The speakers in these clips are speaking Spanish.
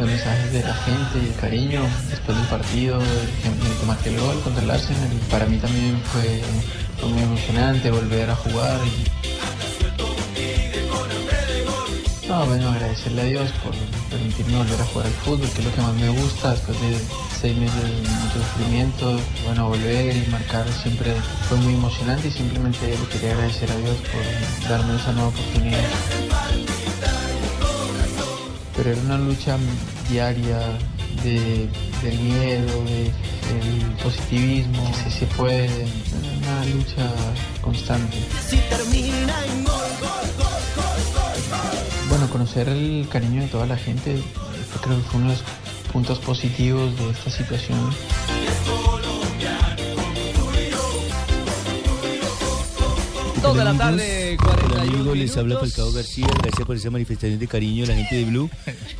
los mensajes de la gente y el cariño después del partido, el que el gol contra el Arsenal. Para mí también fue, fue muy emocionante volver a jugar. Y... No, bueno, agradecerle a Dios por permitirme volver a jugar al fútbol, que es lo que más me gusta después de seis meses de mucho sufrimiento. Bueno, volver y marcar siempre fue muy emocionante y simplemente le quería agradecer a Dios por darme esa nueva oportunidad pero era una lucha diaria de, del miedo, de, del positivismo, si se puede, una lucha constante. Bueno, conocer el cariño de toda la gente creo que fue uno de los puntos positivos de esta situación. Dos de la tarde, Hola 41 amigos, les habla. Falcao García, gracias por esa manifestación de cariño de la gente de Blue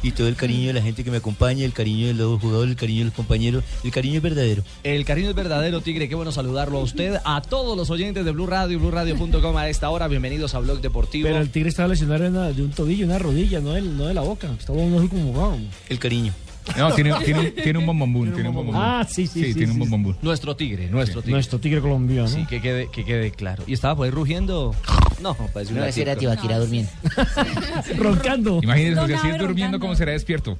y todo el cariño de la gente que me acompaña, el cariño de los jugadores, el cariño de los compañeros, el cariño es verdadero. El cariño es verdadero, Tigre. Qué bueno saludarlo a usted, a todos los oyentes de Blue Radio, BlueRadio.com a esta hora. Bienvenidos a Blog Deportivo. Pero el tigre estaba lesionado de, un tobillo, una rodilla, no de, no de la boca. Estaba un ojo como vamos. El cariño. No, tiene, tiene, un- tiene un bombombún. Tiene un. Ah, sí, sí, sí, tiene un sí, sí. bombombún. Nuestro Tigre, nuestro Tigre. Nuestro tigre colombiano. Sí, que quede, que quede claro. ¿Y estaba por ahí rugiendo? No, parece un No, ese era. Tibaquira durmiendo. Roncando. Imagínense, No, si así no, es durmiendo. ¿cómo será despierto?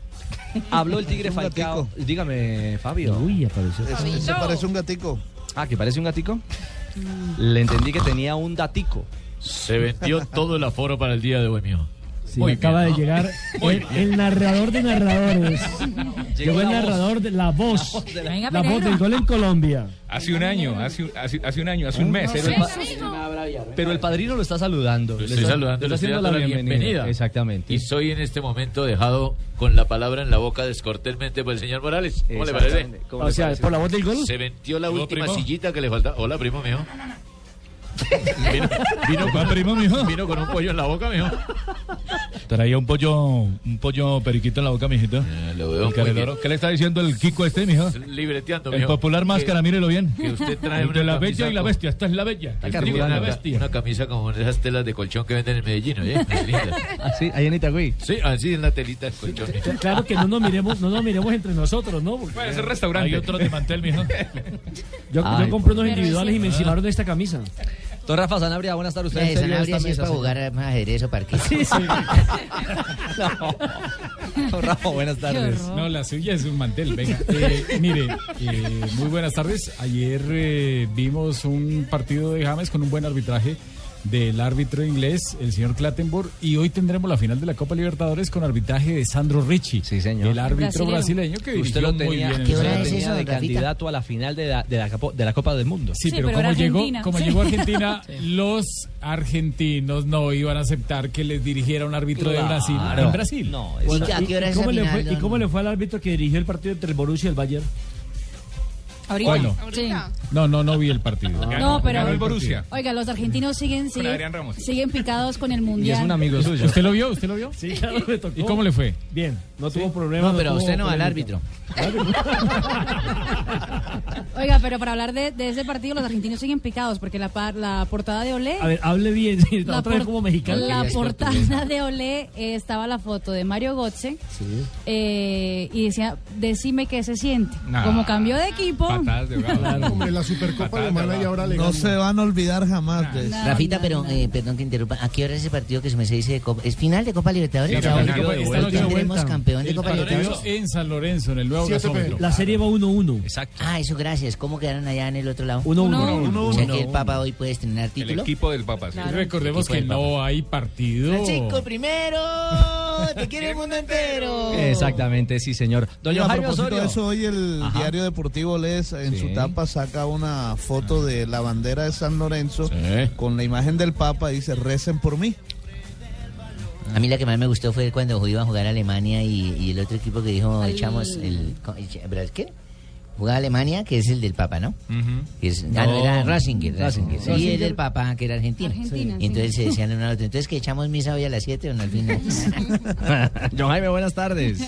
Habló el Tigre Falcao. Dígame, Fabio. Uy, apareció. Se parece un gatico. Ah, ¿que parece un gatico? Le entendí que tenía un datico. Se vendió todo el aforo para el día de hoy, mío. Sí, Muy acaba bien, de ¿no? llegar Muy el, el narrador de narradores. Llegó el la voz. narrador de la voz. Venga, La voz del gol en Colombia. Hace un año, hace, un- hace, hace un año, hace un mes. Pero el, pa- pero el padrino lo está saludando. Lo Le estoy está- saludando, le le está estoy haciendo la bienvenida. bienvenida. Exactamente. Y soy en este momento dejado con la palabra en la boca descortésmente por el señor Morales. ¿Cómo le parece? ¿Cómo O le sea, parece? por la voz del gol. Se vendió la ¿Llegó, última primo? sillita que le faltaba. Hola, primo mío. Vino, vino, ¿Va, primo, mijo? vino con un pollo en la boca, mijo. Traía un pollo, un pollo periquito en la boca, mijito. Eh, lo veo El. ¿Qué le está diciendo el Kiko este, mijo? Libreteando, El mijo. popular máscara, mírelo bien. que usted trae Entre una la bella y la bestia. Esta es la bella. Esta Tiene es la una, bestia. una camisa como esas telas de colchón que venden en Medellín, linda. Ah, sí, ahí en Itagüí. Sí, así es la telita de colchón. Claro que no nos miremos, no nos miremos entre nosotros, ¿no? Porque ser restaurante. Hay otro de mantel, mijo. yo, Ay, yo compré unos individuales sí. y me encimaron de esta camisa. Don Rafa Sanabria, buenas tardes. Usted Sanabria sí es para jugar más ajedrez o parque. Sí, sí. No. Don Rafa, buenas tardes. No, la suya es un mantel. Venga, eh, mire, eh, muy buenas tardes. Ayer eh, vimos un partido de James con un buen arbitraje del árbitro inglés, el señor Clattenburg, y hoy tendremos la final de la Copa Libertadores con arbitraje de Sandro Ricci, Sí, señor. el árbitro Brasileño. brasileño que Usted lo muy tenía, bien. qué hora es eso, de Rafita? candidato a la final de la, de la, Capo- de la Copa del Mundo. Sí, Sí, pero, pero como era llegó, Argentina. como Sí. llegó Argentina, los argentinos no iban a aceptar que les dirigiera un árbitro de Brasil en Brasil. No, ¿Y eso- a qué hora ¿Y es cómo, le fue, ¿Y cómo le fue al árbitro que dirigió el partido entre el Borussia y el Bayern? Ahorita. Bueno. Sí. No, no, no vi el partido. No, pero- Ganó el Borussia. Oiga, los argentinos siguen, Con siguen, Adrián Ramos. siguen picados con el Y mundial. es un amigo suyo. ¿Usted lo vio? ¿Usted lo vio? Sí, claro, me tocó. ¿Y cómo le fue? Bien, no tuvo problema. No, pero tuvo usted no va al árbitro. Oiga, pero para hablar de, de ese partido, los argentinos siguen picados porque la, par- la portada de Olé. A ver, hable bien, sí, la otra vez como mexicano. La portada de Olé eh, estaba la foto de Mario Götze eh, y decía, decime qué se siente. Nah. Como cambió de equipo, Hombre, la Supercopa Alemana y ahora le No se van a olvidar jamás de eso. Rafita, pero eh, perdón que interrumpa. ¿A qué hora es ese partido que se me se dice de Copa? ¿Es final de Copa Libertadores? Sí, final de Copa- Hoy tendremos campeón de El Copa Libertadores. en San Lorenzo, en el nuevo gasómetro. La serie va 1-1. Exacto. Ah, eso gracias. ¿Cómo quedaron allá en el otro lado? 1-1. O sea que el Papa hoy puede estrenar título. del Papa. Claro. Recordemos Equipo que no hay partido. Francisco primero, te quiere el mundo entero. Exactamente, sí, señor. Doña a Jaime propósito Osorio. de eso, hoy el Ajá. diario deportivo En Sí. su tapa saca una foto de la bandera de San Lorenzo con la imagen del Papa y dice, recen por mí. A mí la que más me gustó fue cuando iba a jugar a Alemania y, y el otro equipo que dijo, echamos el... el- ¿Qué? Jugaba Alemania, que es el del Papa, ¿no? Que es- ah, no, No. era Rasinger, Rasinger. Rasinger. Y el del Papa, que era Argentina. Argentina, Y entonces sí. se decían uno al otro, entonces que echamos misa hoy a las 7 o no al final. John Jaime, buenas tardes.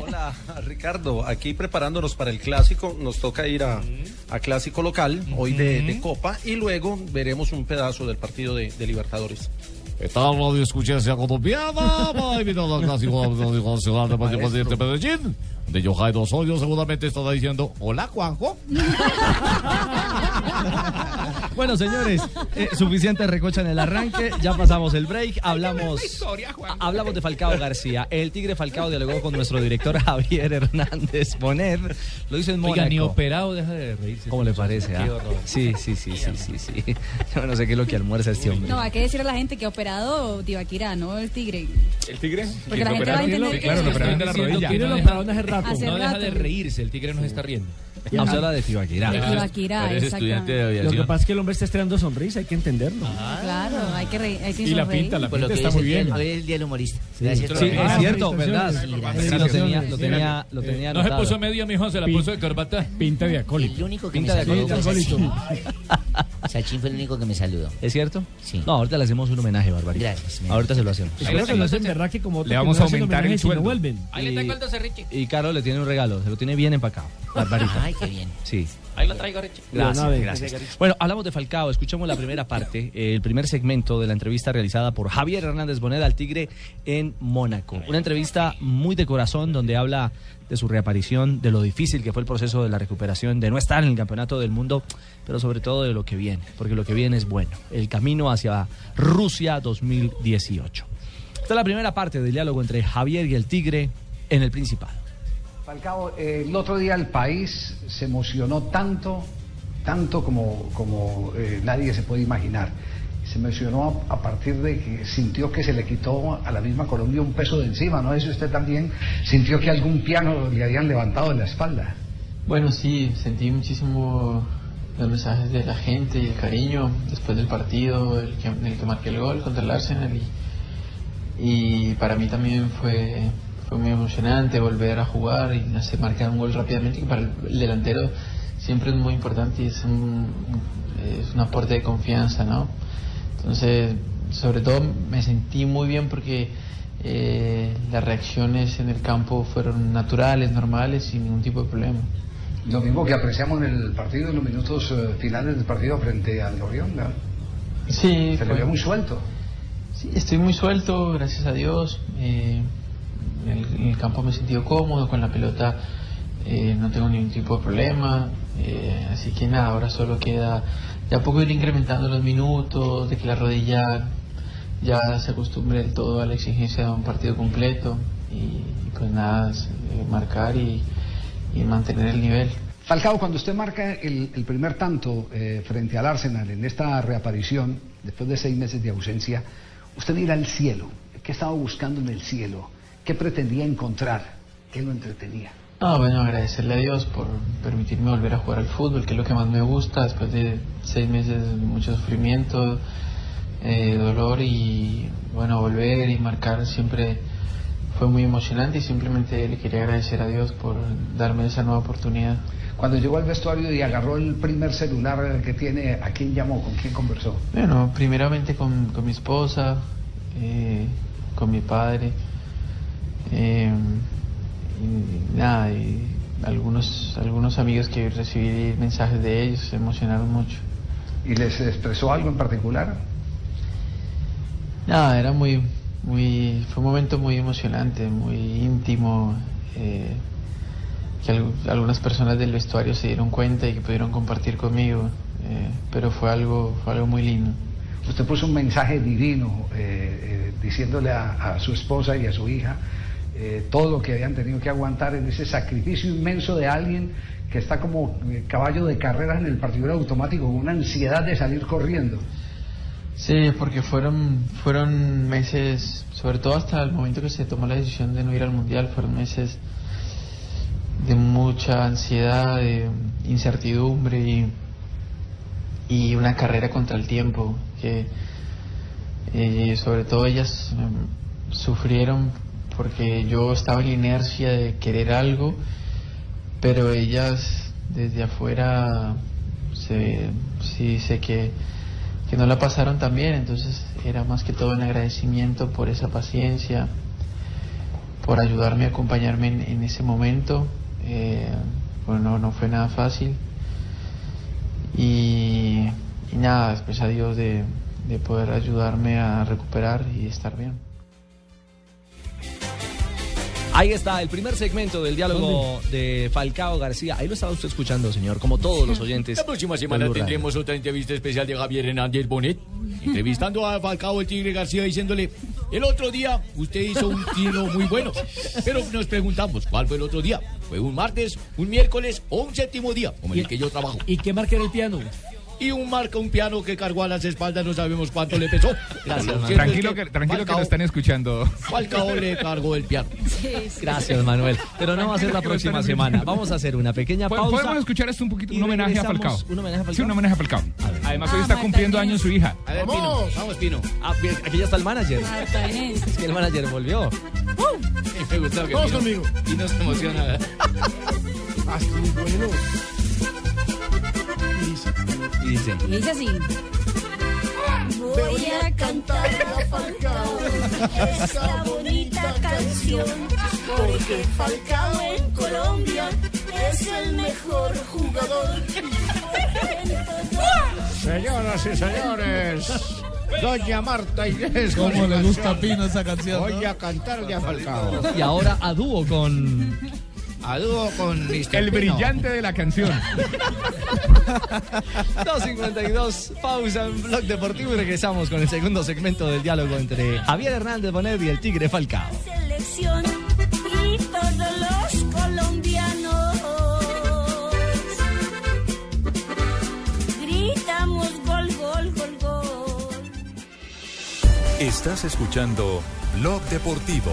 Hola, Ricardo. Aquí preparándonos para el clásico. Nos toca ir a, a clásico local, hoy de, de Copa, y luego veremos un pedazo del partido de, de Libertadores. Esta radio escuchencia colombiana va invitado al clásico nacional de Medellín. De Yohai Osorio seguramente estará diciendo, hola Juanjo. Bueno, señores, eh, suficiente recocha en el arranque. Ya pasamos el break. Hablamos, hablamos de Falcao García. El Tigre Falcao dialogó con nuestro director Javier Hernández Bonet. Lo hizo en Mónaco. Oiga, ni operado deja de reírse. ¿Cómo le parece? Ah? Sí, sí, sí, sí, sí, sí. Yo no sé qué es lo que almuerza este hombre. No, hay que decirle a la gente que ha operado Tibaquirá, no el tigre. ¿El tigre? Porque la gente va a entender Sí, que claro, lo operaron de la rodilla. No no deja- rato. De reírse, el tigre nos está riendo. Ah, se habla de Tibaquirá. De Tibaquirá, Eres estudiante de Lo que aviación. pasa es que el hombre está estrenando sonrisa, hay que entenderlo. Claro, hay que reír. Hay que Y la pinta, la lo pinta que está muy el bien. día- Hoy es el día del humorista. Gracias. Sí, es cierto. ¿verdad? Lo tenía, lo tenía, lo tenía No se puso media, mijo, se la puso de corbata. Pinta de El acólito. único que Pinta me de saludó fue acólito. Sachín. Sachín fue el único que me saludó. ¿Es cierto? Sí. No, ahorita le hacemos un homenaje, Barbarita. Gracias, Ahorita se lo hacemos. Espero que no hacen verdad que como otro Le vamos a aumentar el sueldo. vuelven. Ahí le tengo el doce, Richie. Y Carlos le tiene un regalo, se lo tiene bien empacado. Barbarita. Ay, qué bien. Sí. Ahí lo traigo, Richie. Gracias, gracias. Bueno, hablamos de Falcao. Escuchemos la primera parte, eh, el primer segmento de la entrevista realizada por Javier Hernández Bonet al Tigre en Mónaco. Una entrevista muy de corazón donde habla de su reaparición, de lo difícil que fue el proceso de la recuperación, de no estar en el campeonato del mundo, pero sobre todo de lo que viene, porque lo que viene es bueno. El camino hacia Rusia 2018. Esta es la primera parte del diálogo entre Javier y el Tigre en el Principado. Falcao, eh, el otro día el país se emocionó tanto, tanto como, como eh, nadie se puede imaginar. Se emocionó a, a partir de que sintió que se le quitó a la misma Colombia un peso de encima, ¿no? Eso usted también sintió que algún piano le habían levantado de la espalda. Bueno, sí, sentí muchísimo los mensajes de la gente y el cariño después del partido, el que, el que marqué el gol contra el Arsenal. Y, y para mí también fue, fue muy emocionante volver a jugar y hacer marcar un gol rápidamente, que para el, el delantero siempre es muy importante y es un, es un aporte de confianza, ¿no? Entonces, sobre todo me sentí muy bien porque eh, las reacciones en el campo fueron naturales, normales, sin ningún tipo de problema. Lo mismo que apreciamos en el partido, en los minutos eh, finales del partido frente al Orión, ¿no? Sí, Se le fue- ve muy suelto. Sí, estoy muy suelto, gracias a Dios. Eh, en, el, el campo me he sentido cómodo, con la pelota eh, no tengo ningún tipo de problema. eh, así que nada, ahora solo queda ya poco ir incrementando los minutos, de que la rodilla ya se acostumbre del todo a la exigencia de un partido completo. Y, y pues nada, eh, marcar y, y mantener el nivel. Falcao, cuando usted marca el, el primer tanto eh, frente al Arsenal en esta reaparición, después de seis meses de ausencia, usted mira al cielo. ¿Qué estaba buscando en el cielo? ¿Qué pretendía encontrar? ¿Qué lo entretenía? Ah, bueno, agradecerle a Dios por permitirme volver a jugar al fútbol, que es lo que más me gusta, después de seis meses de mucho sufrimiento, eh, dolor y bueno, volver y marcar siempre fue muy emocionante y simplemente le quería agradecer a Dios por darme esa nueva oportunidad. Cuando llegó al vestuario y agarró el primer celular que tiene, ¿a quién llamó? ¿Con quién conversó? Bueno, primeramente con, con mi esposa, eh, con mi padre, eh, y nada, y algunos, algunos amigos que recibí mensajes de ellos se emocionaron mucho. ¿Y les expresó algo en particular? Nada, era muy, muy, fue un momento muy emocionante, muy íntimo. eh, que al- algunas personas del vestuario se dieron cuenta y que pudieron compartir conmigo, eh, pero fue algo, fue algo muy lindo. Usted puso un mensaje divino eh, eh, diciéndole a, a su esposa y a su hija eh, todo lo que habían tenido que aguantar en ese sacrificio inmenso de alguien que está como eh, caballo de carreras en el partidor automático, con una ansiedad de salir corriendo. Sí, porque fueron, fueron meses, sobre todo hasta el momento que se tomó la decisión de no ir al Mundial, fueron meses de mucha ansiedad, de incertidumbre y, y una carrera contra el tiempo, que eh, sobre todo ellas em, sufrieron porque yo estaba en la inercia de querer algo, pero ellas desde afuera se, sí sé que, que no la pasaron tan bien, entonces era más que todo un agradecimiento por esa paciencia, por ayudarme a acompañarme en, ese momento. Eh, bueno, no fue nada fácil. Y, nada, después a Dios de poder ayudarme a recuperar y estar bien. Ahí está el primer segmento del diálogo de Falcao García. Ahí lo estaba usted escuchando, señor, como todos los oyentes. La próxima semana tendremos otra entrevista especial de Javier Hernández Bonet, entrevistando a Falcao el Tigre García diciéndole, el otro día usted hizo un tiro muy bueno, pero nos preguntamos, ¿cuál fue el otro día? ¿Fue un martes, un miércoles o un séptimo día, como en el que yo trabajo? ¿Y qué marca era el piano? Y un marca, un piano que cargó a las espaldas, no sabemos cuánto le pesó. Gracias, Manuel. Tranquilo que, tranquilo que lo están escuchando. Falcao le cargó el piano. Gracias, Manuel. Pero no va a ser la próxima semana. Vamos a hacer una pequeña pausa. Podemos escuchar esto un poquito, un homenaje a. Falcao. ¿Un homenaje a Falcao? Sí, un homenaje a Falcao. Además, hoy Ah, está Marta cumpliendo años su hija. A ver, Pino, vamos, Pino. Ah, bien, aquí ya está el manager. Es que el manager volvió. Me gustó que Todos Pino, conmigo. Pino se emociona. Ah, Y dice. Y dice así. Voy a cantar a Falcao esta bonita canción porque Falcao en Colombia es el mejor jugador. Señoras y señores, Doña Marta Inés. ¿Cómo le gusta a Pino esa canción? Voy a cantarle a Falcao. Y ahora a dúo con. A dúo con Mr. El Pino. brillante de la canción. 252, pausa en Blog Deportivo y regresamos con el segundo segmento del diálogo entre Javier Hernández Bonet y el Tigre Falcao. Selección y todos los colombianos gritamos gol, gol, gol, gol. Estás escuchando Blog Deportivo.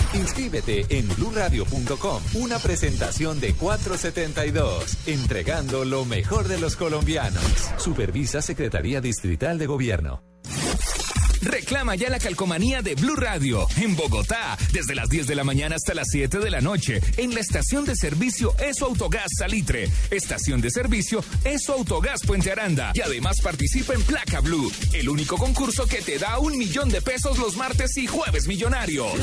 Inscríbete en bluradio.com. Una presentación de 472, entregando lo mejor de los colombianos. Supervisa Secretaría Distrital de Gobierno. Reclama ya la calcomanía de Blue Radio en Bogotá, desde las 10 de la mañana hasta las 7 de la noche, en la estación de servicio Eso Autogás Salitre, estación de servicio Eso Autogás Puente Aranda. Y además participa en Placa Blue, el único concurso que te da un millón de pesos los martes y jueves millonarios.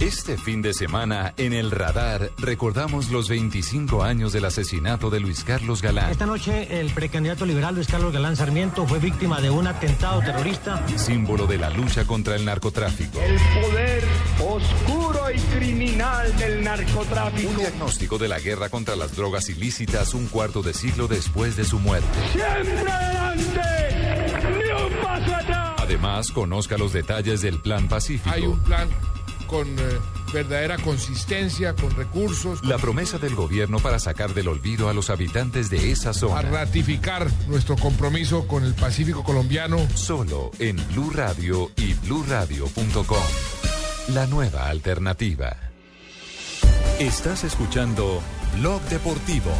Este fin de semana, en el radar, recordamos los 25 años del asesinato de Luis Carlos Galán. Esta noche el precandidato liberal Luis Carlos Galán Sarmiento fue víctima de un atentado terrorista. símbolo de la lucha contra el narcotráfico. El poder oscuro y criminal del narcotráfico. Un diagnóstico de la guerra contra las drogas ilícitas un cuarto de siglo después de su muerte. Siempre adelante, ni un paso atrás. Además, conozca los detalles del Plan Pacífico. Hay un plan con eh, verdadera consistencia, con recursos, La promesa del gobierno para sacar del olvido a los habitantes de esa a zona. ratificar nuestro compromiso con el Pacífico colombiano. Solo en Blue Radio y bluradio.com. La nueva alternativa. Estás escuchando Blog Deportivo.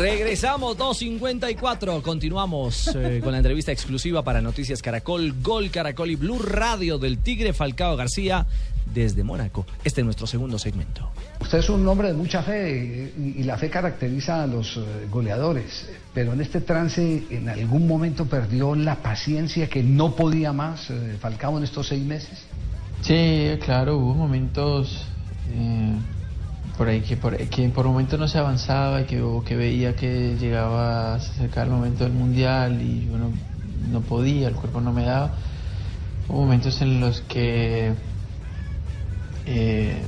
Regresamos 2.54. Continuamos eh, con la entrevista exclusiva para Noticias Caracol, Gol Caracol y Blue Radio del Tigre Falcao García desde Mónaco. Este es nuestro segundo segmento. Usted es un hombre de mucha fe y, y la fe caracteriza a los eh, goleadores, pero en este trance en algún momento perdió la paciencia que no podía más eh, Falcao en estos seis meses. Sí, claro, hubo momentos eh, por ahí que por, que por momentos no se avanzaba y que, o que veía que llegaba se acercar el momento del mundial y uno no podía, el cuerpo no me daba. Hubo momentos en los que eh,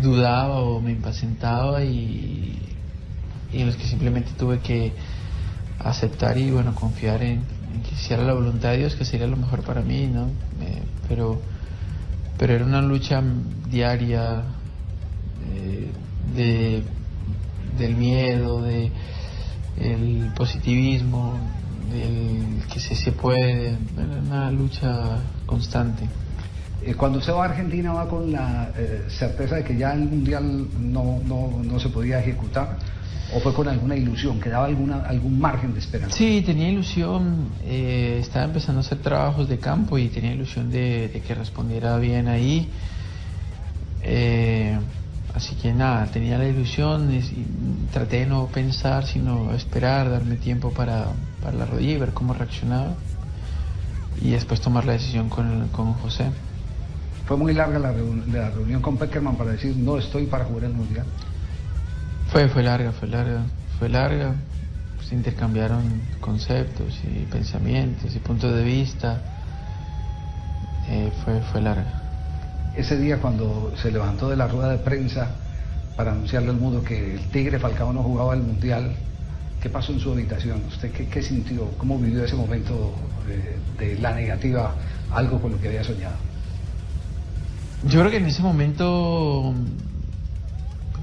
dudaba o me impacientaba y, y en los que simplemente tuve que aceptar y bueno confiar en, en que si era la voluntad de Dios que sería lo mejor para mí, ¿no? Eh, pero pero era una lucha diaria de, del miedo, de el positivismo, del que se, se puede, una lucha constante. Eh, Cuando usted va a Argentina va con la eh, certeza de que ya el mundial no, no, no se podía ejecutar o fue con alguna ilusión, que daba alguna, algún margen de esperanza. Sí, tenía ilusión, eh, estaba empezando a hacer trabajos de campo y tenía ilusión de, de que respondiera bien ahí. Eh, así que nada, tenía la ilusión y traté de no pensar, sino esperar, darme tiempo para, para la rodilla y ver cómo reaccionaba. Y después tomar la decisión con, con José. Fue muy larga la, reun- la reunión con Peckerman para decir no estoy para jugar el mundial. Fue, fue larga, fue larga, fue larga. Se intercambiaron conceptos y pensamientos y puntos de vista. Eh, fue, fue larga. Ese día cuando se levantó de la rueda de prensa para anunciarle al mundo que el Tigre Falcao no jugaba el mundial, ¿qué pasó en su habitación? ¿Usted qué, sintió? ¿Cómo vivió ese momento eh, de la negativa, algo con lo que había soñado? Yo creo que en ese momento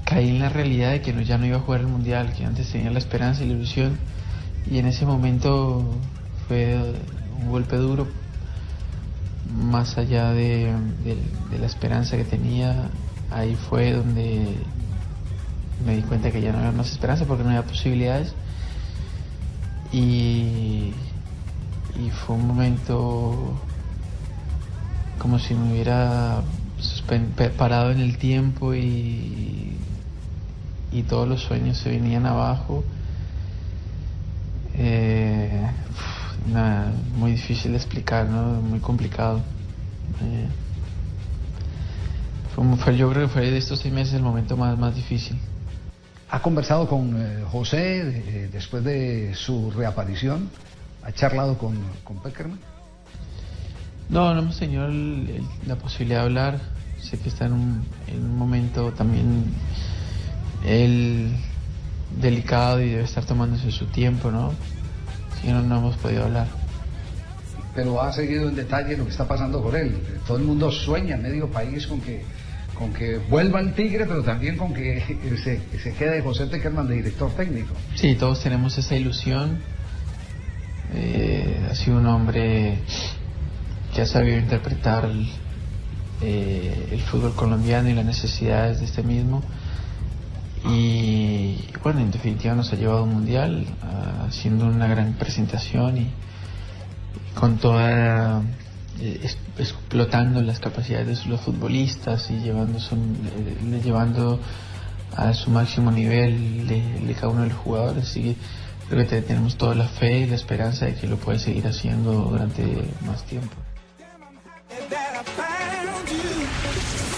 caí en la realidad de que no, ya no iba a jugar el mundial, que antes tenía la esperanza y la ilusión. Y en ese momento fue un golpe duro, más allá de, la esperanza que tenía. Ahí fue donde me di cuenta que ya no había más esperanza porque no había posibilidades. Y, fue un momento como si me hubiera parado en el tiempo y, y todos los sueños se venían abajo. Eh, nada, muy difícil de explicar, ¿no? muy complicado. Eh, fue, yo creo que fue de estos seis meses el momento más, más difícil. ¿Ha conversado con eh, José eh, después de su reaparición? ¿Ha charlado con, con Peckerman? No, no hemos tenido el- el- la posibilidad de hablar. Sé que está en un, en un momento también él delicado y debe estar tomándose su tiempo, ¿no? No, no hemos podido hablar. Pero ha seguido en detalle lo que está pasando con él. Todo el mundo sueña en medio país con que, con que vuelva el Tigre, pero también con que se, se quede José Peckerman de director técnico. Sí, todos tenemos esa ilusión. Eh, ha sido un hombre que ha sabido interpretar el, eh, el fútbol colombiano y las necesidades de este mismo. Y bueno, en definitiva nos ha llevado a un mundial ah, haciendo una gran presentación y con toda eh, explotando las capacidades de los futbolistas y llevando, su- eh, llevando a su máximo nivel de, de cada uno de los jugadores. Así que creo que te- tenemos toda la fe y la esperanza de que lo puede seguir haciendo durante más tiempo.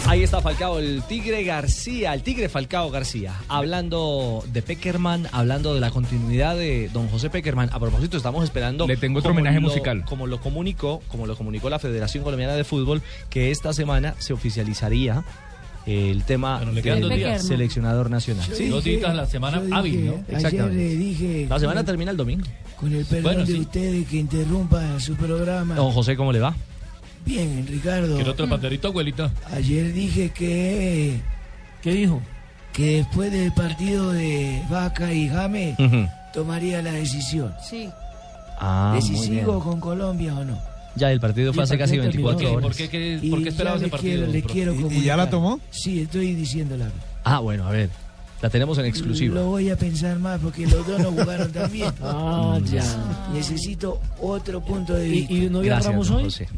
Ahí está Falcao, el Tigre García, el Tigre Falcao García, hablando de Peckerman, hablando de la continuidad de don José Peckerman. A propósito, estamos esperando. Le tengo otro como homenaje lo- musical. Como lo comunicó, como lo comunicó la Federación Colombiana de Fútbol, que esta semana se oficializaría el tema del días. seleccionador nacional. Yo Sí, dije- Dos días la semana dije- hábil, ¿no? Ayer Exactamente. le dije. La semana termina el domingo. Con el perdón Bueno, de sí. ustedes que interrumpan su programa. Don José, ¿cómo le va? Bien, Ricardo. ¿Quiere otro panderito, abuelita? Ayer dije que. ¿Qué dijo? Que después del partido de Vaca y Jame tomaría la decisión. Sí. Ah, de si muy bien. sigo con Colombia o no. Ya, el partido fue hace casi partido terminó. 24 horas. ¿Por qué, qué- Y por qué esperaba ya ese le partido? Quiero, le quiero ¿Y- ya la tomó? Sí, estoy diciéndola. Ah, bueno, a ver. La tenemos en exclusiva. Lo voy a pensar más porque los dos no jugaron tan bien. Ah, ya. Necesito otro punto de ¿Y- vista. y no Gracias, Ramos hoy? José.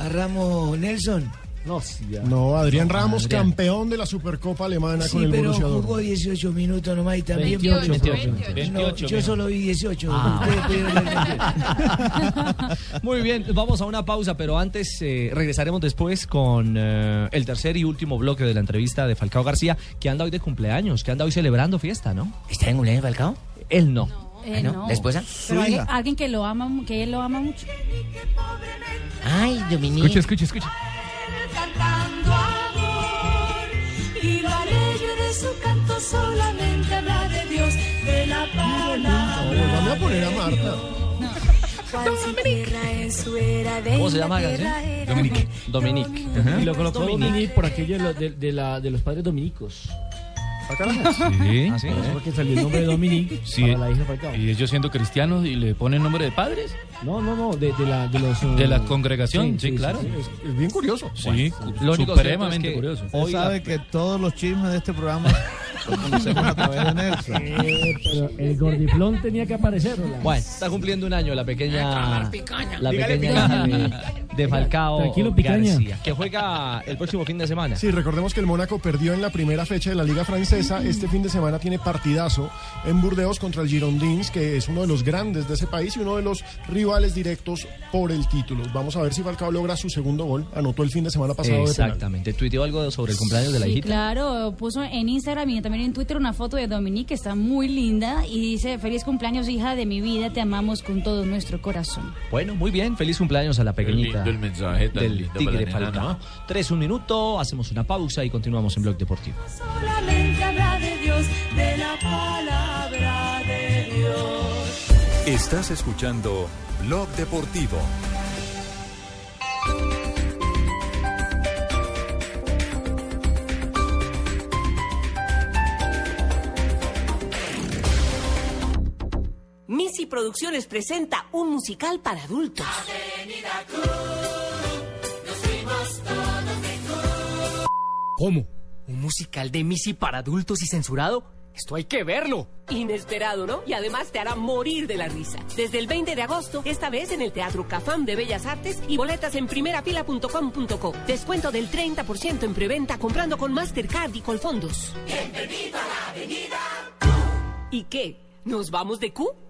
A Ramos Nelson. No, sí. No, Adrián No, Ramos, Adrián. campeón de la Supercopa Alemana Sí, con el pero Borussia jugó Dortmund. 18 minutos nomás y también 28, 28. 28, yo solo vi 18. Ah. Ustedes pudieron ver 28. Muy bien, vamos a una pausa, pero antes eh, regresaremos después con eh, el tercer y último bloque de la entrevista de Falcao García, que anda hoy de cumpleaños, que anda hoy celebrando fiesta, ¿no? ¿Está en cumpleaños Falcao? Él no. Eh, no. ¿La esposa? Pero alguien, alguien que lo ama, que él lo ama mucho. Ay, Dominique. Escucha, escucha, escucha. cantando amor y lo alegre de su canto solamente habla de Dios de la palabra Vamos a poner a Marta. cual su tierra en su era de ¿Cómo se llama la canción? Dominique. Dominique. Y lo colocó Dominique por aquello de, lo- de- de la- de los padres dominicos. Sí. ¿Ah, sí? Porque salió el nombre de Dominique Sí. para la hija Falcao. Y ellos siendo cristianos y le ponen nombre de padres. No, no, no, de, de la, de los... De la eh, congregación, sí, claro. Es, es bien curioso. Sí, Lo supremamente cierto es que curioso. Usted sabe que todos los chismes de este programa conocemos a través de Nelson. Eh, pero el gordiflón tenía que aparecer. ¿no? Bueno, está cumpliendo un año la pequeña. La pequeña picaña. de, de Falcao Tranquilo, picaña. García, que juega el próximo fin de semana. Sí, recordemos que el Mónaco perdió en la primera fecha de la Liga Francesa. Este fin de semana tiene partidazo en Burdeos contra el Girondins, que es uno de los grandes de ese país y uno de los rivales directos por el título. Vamos a ver si Falcao logra su segundo gol. Anotó el fin de semana pasado. de penal. Exactamente. ¿Tuiteó algo sobre el cumpleaños de la Sí, hijita? claro, puso en Instagram y también en Twitter una foto de Dominique que está muy linda y dice, feliz cumpleaños hija de mi vida, te amamos con todo nuestro corazón. Bueno, muy bien. Feliz cumpleaños a la pequeñita. lindo el mensaje del lindo Tigre nena, Falcao. Tres, un minuto, hacemos una pausa y continuamos en Blog Deportivo. solamente habla de Dios de la palabra de Dios Estás escuchando Blog Deportivo. Missy Producciones presenta un musical para adultos. ¿Cómo? ¿Un musical de Missy para adultos y censurado? Esto hay que verlo. Inesperado, ¿no? Y además te hará morir de la risa. Desde el 20 de agosto, esta vez en el Teatro Cafam de Bellas Artes y boletas en primerafila.com.co. Descuento del 30% en preventa comprando con Mastercard y Colfondos. bienvenido a la avenida ¿Y qué? ¿Nos vamos de Q?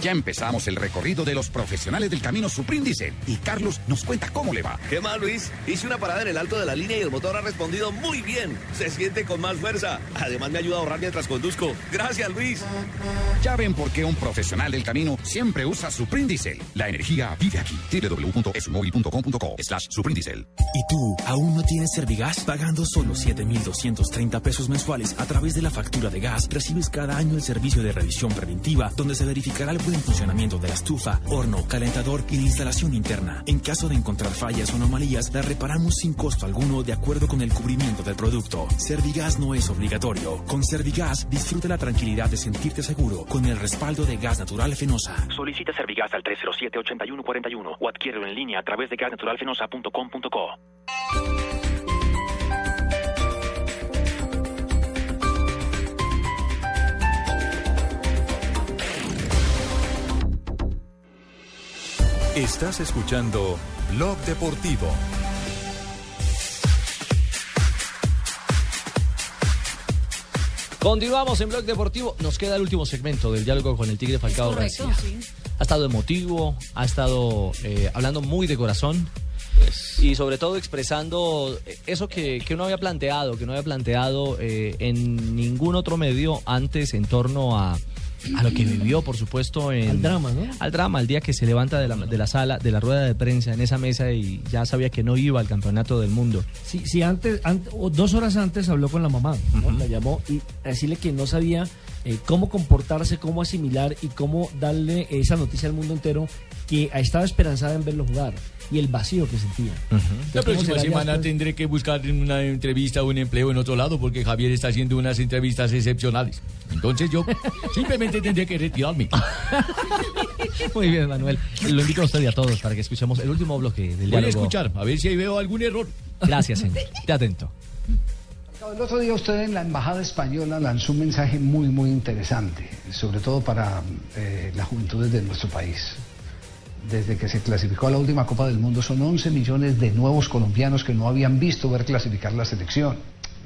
Ya empezamos el recorrido de los profesionales del camino Supríndice y Carlos nos cuenta cómo le va. ¿Qué más, Luis? Hice una parada en el alto de la línea y el motor ha respondido muy bien. Se siente con más fuerza. Además, me ayuda a ahorrar mientras conduzco. Gracias, Luis. Ya ven por qué un profesional del camino siempre usa Suprindicel. La energía vive aquí. www.esumóvil.com.co slash Suprindicel. ¿Y tú aún no tienes Servigas? Pagando solo 7,230 pesos mensuales a través de la factura de gas, recibes cada año el servicio de revisión preventiva, donde se verificará el buen funcionamiento de la estufa, horno, calentador y la instalación interna. En caso de encontrar fallas o anomalías, la reparamos sin costo alguno de acuerdo con el cubrimiento del producto. Servigas no es obligatorio. Con Servigas, disfruta la tranquilidad de sentirte seguro con el respaldo de gas natural Fenosa. Solicita Servigas al 307-8141 o adquiérelo en línea a través de gasnaturalfenosa.com.co. Estás escuchando Blog Deportivo. Continuamos en Blog Deportivo. Nos queda el último segmento del diálogo con el Tigre Falcao Correcto, García. sí. Ha estado emotivo, ha estado eh, hablando muy de corazón. Pues. Y sobre todo expresando eso que, que uno había planteado, que no había planteado eh, en ningún otro medio antes en torno a, a lo que vivió, por supuesto, en, Al drama, ¿no? Al drama, al día que se levanta de la, de la sala, de la rueda de prensa en esa mesa y ya sabía que no iba al campeonato del mundo. Sí, sí, antes, ante- o dos horas antes habló con la mamá, ¿no? La llamó y a decirle que no sabía eh, cómo comportarse, cómo asimilar y cómo darle esa noticia al mundo entero que estaba esperanzada en verlo jugar y el vacío que sentía. La ¿Cómo próxima será ya semana después? tendré que buscar una entrevista o un empleo en otro lado porque Javier está haciendo unas entrevistas excepcionales. Entonces yo simplemente tendré que retirarme. Muy bien, Manuel. Lo invito a usted y a todos para que escuchemos el último bloque del Voy a escuchar, a ver si ahí veo algún error. Gracias, señor. Esté atento. El otro día usted en la Embajada Española lanzó un mensaje muy, muy interesante, sobre todo para eh, las juventudes de nuestro país. Desde que se clasificó a la última Copa del Mundo son 11 millones de nuevos colombianos que no habían visto ver clasificar la selección.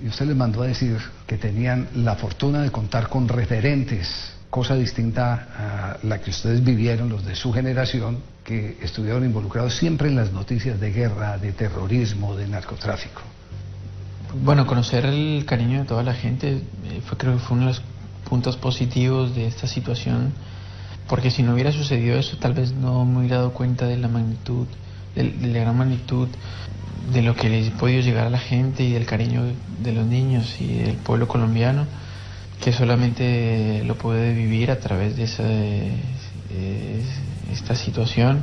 Y usted les mandó a decir que tenían la fortuna de contar con referentes, cosa distinta a la que ustedes vivieron, los de su generación, que estuvieron involucrados siempre en las noticias de guerra, de terrorismo, de narcotráfico. Bueno, conocer el cariño de toda la gente eh, fue, creo que fue uno de los puntos positivos de esta situación, porque si no hubiera sucedido eso, tal vez no me hubiera dado cuenta de la magnitud, de, la gran magnitud de lo que les he podido llegar a la gente y del cariño de los niños y del pueblo colombiano, que solamente lo puede vivir a través de esa, eh, esta situación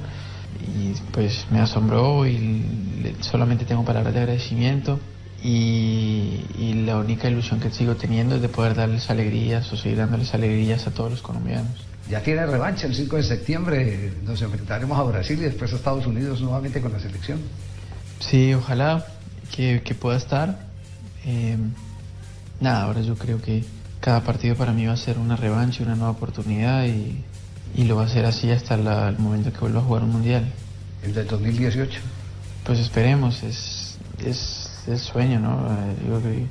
y pues me asombró y solamente tengo palabras de agradecimiento y, y la única ilusión que sigo teniendo es de poder darles alegrías o seguir dándoles alegrías a todos los colombianos. Ya tiene revancha el 5 de septiembre, nos enfrentaremos a Brasil y después a Estados Unidos nuevamente con la selección. Sí, ojalá que, que pueda estar. Eh, nada, ahora yo creo que cada partido para mí va a ser una revancha, una nueva oportunidad y, y lo va a ser así hasta la- el momento que vuelva a jugar un mundial. ¿El del 2018? Pues esperemos, es, es el sueño, ¿no? Yo creo que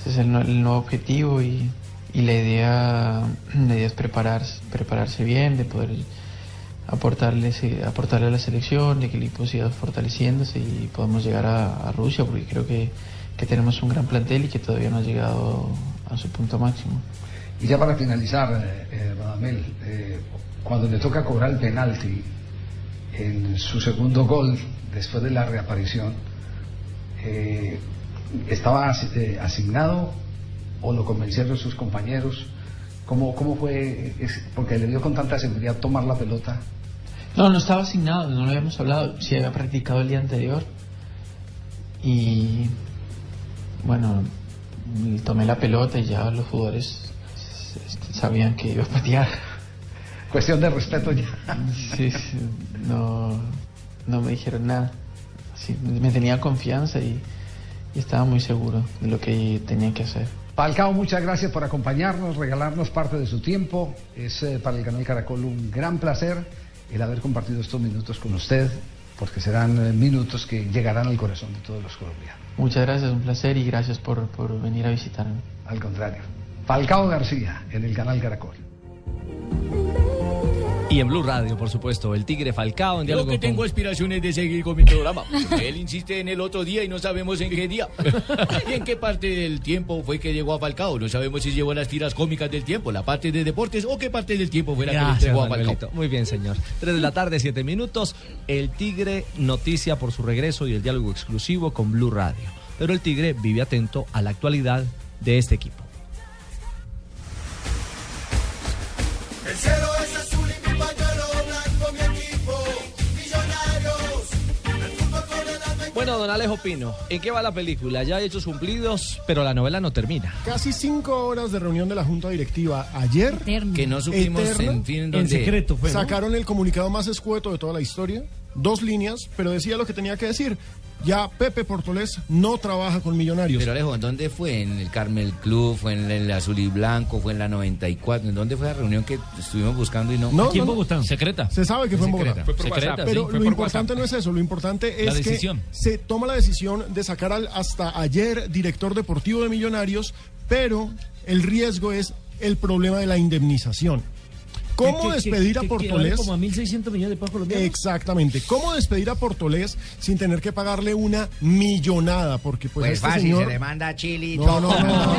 ese es el nuevo objetivo y, y la idea, la idea es prepararse, prepararse bien, de poder aportarle, ese- aportarle a la selección, de que el equipo siga fortaleciéndose y podamos llegar a, Rusia, porque creo que, que tenemos un gran plantel y que todavía no ha llegado a su punto máximo. Y ya para finalizar, eh, eh, Radamel, eh, cuando le toca cobrar el penalti en su segundo gol, después de la reaparición, eh, ¿estaba as- eh, asignado o lo convencieron sus compañeros? ¿Cómo, cómo fue? Porque le dio con tanta seguridad tomar la pelota. No, no estaba asignado, no lo habíamos hablado. Sí había practicado el día anterior. Y bueno, tomé la pelota y ya los jugadores s- sabían que iba a patear. Cuestión de respeto ya. Sí, sí, no, no me dijeron nada. Sí, me tenía confianza y, y estaba muy seguro de lo que tenía que hacer. Falcao, muchas gracias por acompañarnos, regalarnos parte de su tiempo. Es eh, para el canal Caracol un gran placer el haber compartido estos minutos con usted, porque serán eh, minutos que llegarán al corazón de todos los colombianos. Muchas gracias, un placer y gracias por, por venir a visitarme. Al contrario. Falcao García, en el canal Caracol. Y en Blue Radio, por supuesto, el Tigre Falcao en Yo que con- tengo aspiraciones de seguir con mi programa. Él insiste en el otro día y no sabemos en qué día. ¿Y en qué parte del tiempo fue que llegó a Falcao? No sabemos si llegó a las tiras cómicas del tiempo, la parte de deportes o qué parte del tiempo fue la que le Gracias, entregó a Falcao. Muy bien, señor. Tres de la tarde, siete minutos. El Tigre noticia por su regreso y el diálogo exclusivo con Blue Radio. Pero el Tigre vive atento a la actualidad de este equipo. Bueno, don Alejo Pino, ¿en qué va la película? Ya ha hecho cumplidos, pero la novela no termina. Casi cinco horas de reunión de la Junta Directiva ayer. Que no supimos Eterna. en fin dónde- Sacaron el comunicado más escueto de toda la historia. Dos líneas, pero decía lo que tenía que decir. Ya Pepe Portolés no trabaja con millonarios. Pero Alejo, ¿en dónde fue? ¿En el Carmel Club? ¿Fue en el Azul y Blanco? ¿Fue en la 94? ¿En dónde fue la reunión que estuvimos buscando y no? No, Aquí en no. Bogotá. Secreta. Se sabe que fue en Bogotá. Secreta. Pero lo importante no es eso, lo importante La es que decisión. se toma la decisión de sacar al hasta ayer director deportivo de Millonarios, pero el riesgo es el problema de la indemnización. ¿Cómo Que- que- despedir a que- que vale Portolés? como a 1.600 millones de pesos colombianos. Exactamente. ¿Cómo despedir a Portolés sin tener que pagarle una millonada? Porque pues, Pues este fácil, señor... se le manda a Chile y No, todo. no, no,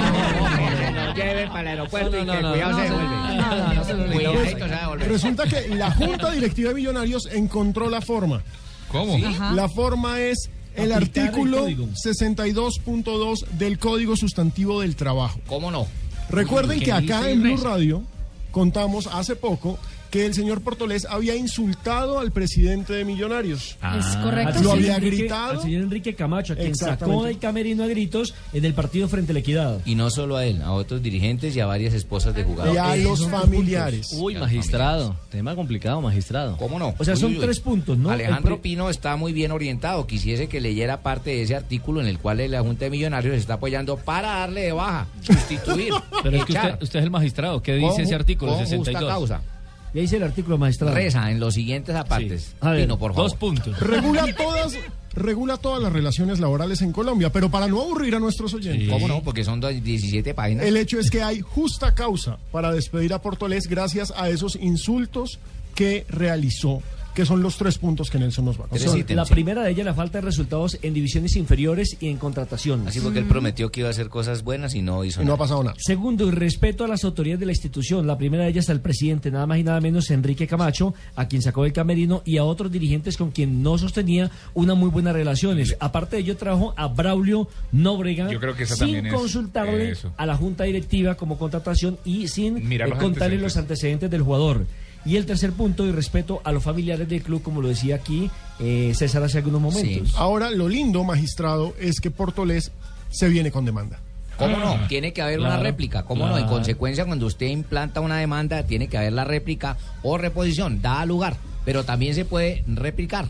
Que se lo lleven para el aeropuerto y que cuidado se devuelve. Resulta que la Junta Directiva de Millonarios encontró la forma. ¿Cómo? La forma es el artículo código. 62.2 del Código Sustantivo del Trabajo. ¿Cómo no? Recuerden ¿Qué que acá en Blue? Radio contamos hace poco que el señor Portolés había insultado al presidente de Millonarios. Es correcto, Lo había Enrique- gritado. Al señor Enrique Camacho, a quien sacó del camerino a gritos en el partido frente a la equidad. Y no solo a él, a otros dirigentes y a varias esposas de jugadores. Y a los familiares. Uy, magistrado. Tema complicado, magistrado. ¿Cómo no? O sea, son Uy, uy, uy. tres puntos, ¿no? Alejandro Pino está muy bien orientado. Quisiese que leyera parte de ese artículo en el cual la Junta de Millonarios está apoyando para darle de baja, sustituir, Pero es que echar. usted, usted es el magistrado. ¿Qué Con dice ese artículo con justa 62? causa. Ya dice el artículo magistrado. Reza en los siguientes apartes. A ver, Pino, por favor. Dos puntos. Regula todas, regula todas las relaciones laborales en Colombia, pero para no aburrir a nuestros oyentes. ¿Cómo no? Porque son dos- 17 páginas. El hecho es que hay justa causa para despedir a Portolés gracias a esos insultos que realizó, que son los tres puntos que Nelson nos va a contar. Son- la primera de ellas, la falta de resultados en divisiones inferiores y en contrataciones. Así porque él prometió que iba a hacer cosas buenas y no hizo Y no nada. ha pasado nada. Segundo, y respeto a las autoridades de la institución. La primera de ellas al presidente, nada más y nada menos Enrique Camacho, a quien sacó del camerino, y a otros dirigentes con quien no sostenía una muy buenas relaciones. Aparte de ello, trajo a Braulio Nóbrega Yo creo que esa sin es- consultarle eso. a la junta directiva como contratación y sin Mirar eh, contarle los antecedentes del jugador. Y el tercer punto, y respeto a los familiares del club, como lo decía aquí eh, César hace algunos momentos. Ahora, lo lindo, magistrado, es que Portolés se viene con demanda. ¿Cómo no? Tiene que haber una réplica. ¿Cómo no? En consecuencia, cuando usted implanta una demanda, tiene que haber la réplica o reposición, da lugar. Pero también se puede replicar.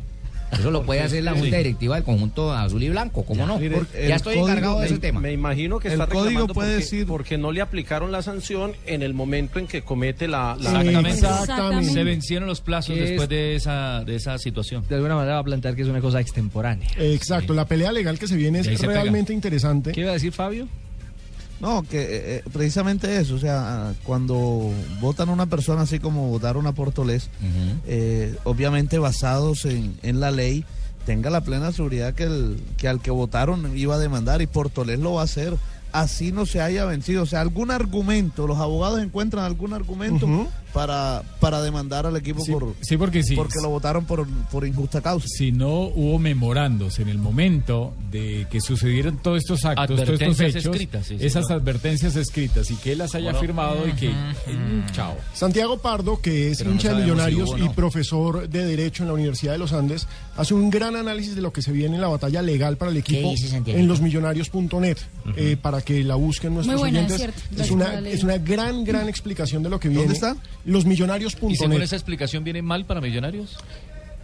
Eso lo puede hacer la Sí. Junta Directiva del conjunto azul y blanco. ¿Cómo no? Mire, ya estoy código- encargado de ese tema. Me imagino que El está código puede porque, decir- porque no le aplicaron la sanción en el momento en que comete la... la Exactamente. Exactamente. Se vencieron los plazos después es- de esa, de esa situación. De alguna manera va a plantear que es una cosa extemporánea. Exacto, la pelea legal que se viene es pega. realmente interesante. ¿Qué iba a decir Fabio? No, que eh, eh, precisamente eso, o sea, ah, cuando votan a una persona así como votaron a Portolés, eh, obviamente basados en, en la ley, tenga la plena seguridad que, el, que al que votaron iba a demandar y Portolés lo va a hacer, así no se haya vencido, o sea, algún argumento, los abogados encuentran algún argumento. Para, para demandar al equipo Sí, por, sí, porque sí. porque lo votaron por, por injusta causa. Si no hubo memorandos en el momento de que sucedieron todos estos actos, todos estos hechos, escritas, sí, esas señor. advertencias escritas y que él las haya Bueno. firmado y que eh, chao. Santiago Pardo, que es Pero no hincha de si Millonarios hubo y profesor de Derecho en la Universidad de los Andes, hace un gran análisis de lo que se viene en la batalla legal para el equipo en losmillonarios.net, eh, para que la busquen nuestros Muy buena, es oyentes. una, es una gran, gran explicación de lo que viene. ¿Dónde está? Losmillonarios.net. ¿Y según esa explicación viene mal para Millonarios?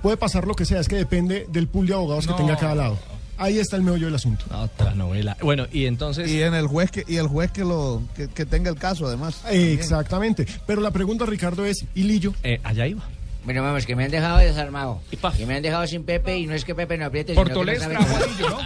Puede pasar lo que sea, es que depende del pool de abogados No. que tenga cada lado. Ahí está el meollo del asunto. Otra novela. Bueno, y entonces... Y en el juez que, y el juez que lo que, que tenga el caso además. Eh, Exactamente. Pero la pregunta, Ricardo, es, ¿y Lillo? Eh, allá iba. Bueno, vamos, que me han dejado desarmado. Que me han dejado sin Pepe y no es que Pepe no apriete. sino que Portolés no trajo a Lillo, ¿no?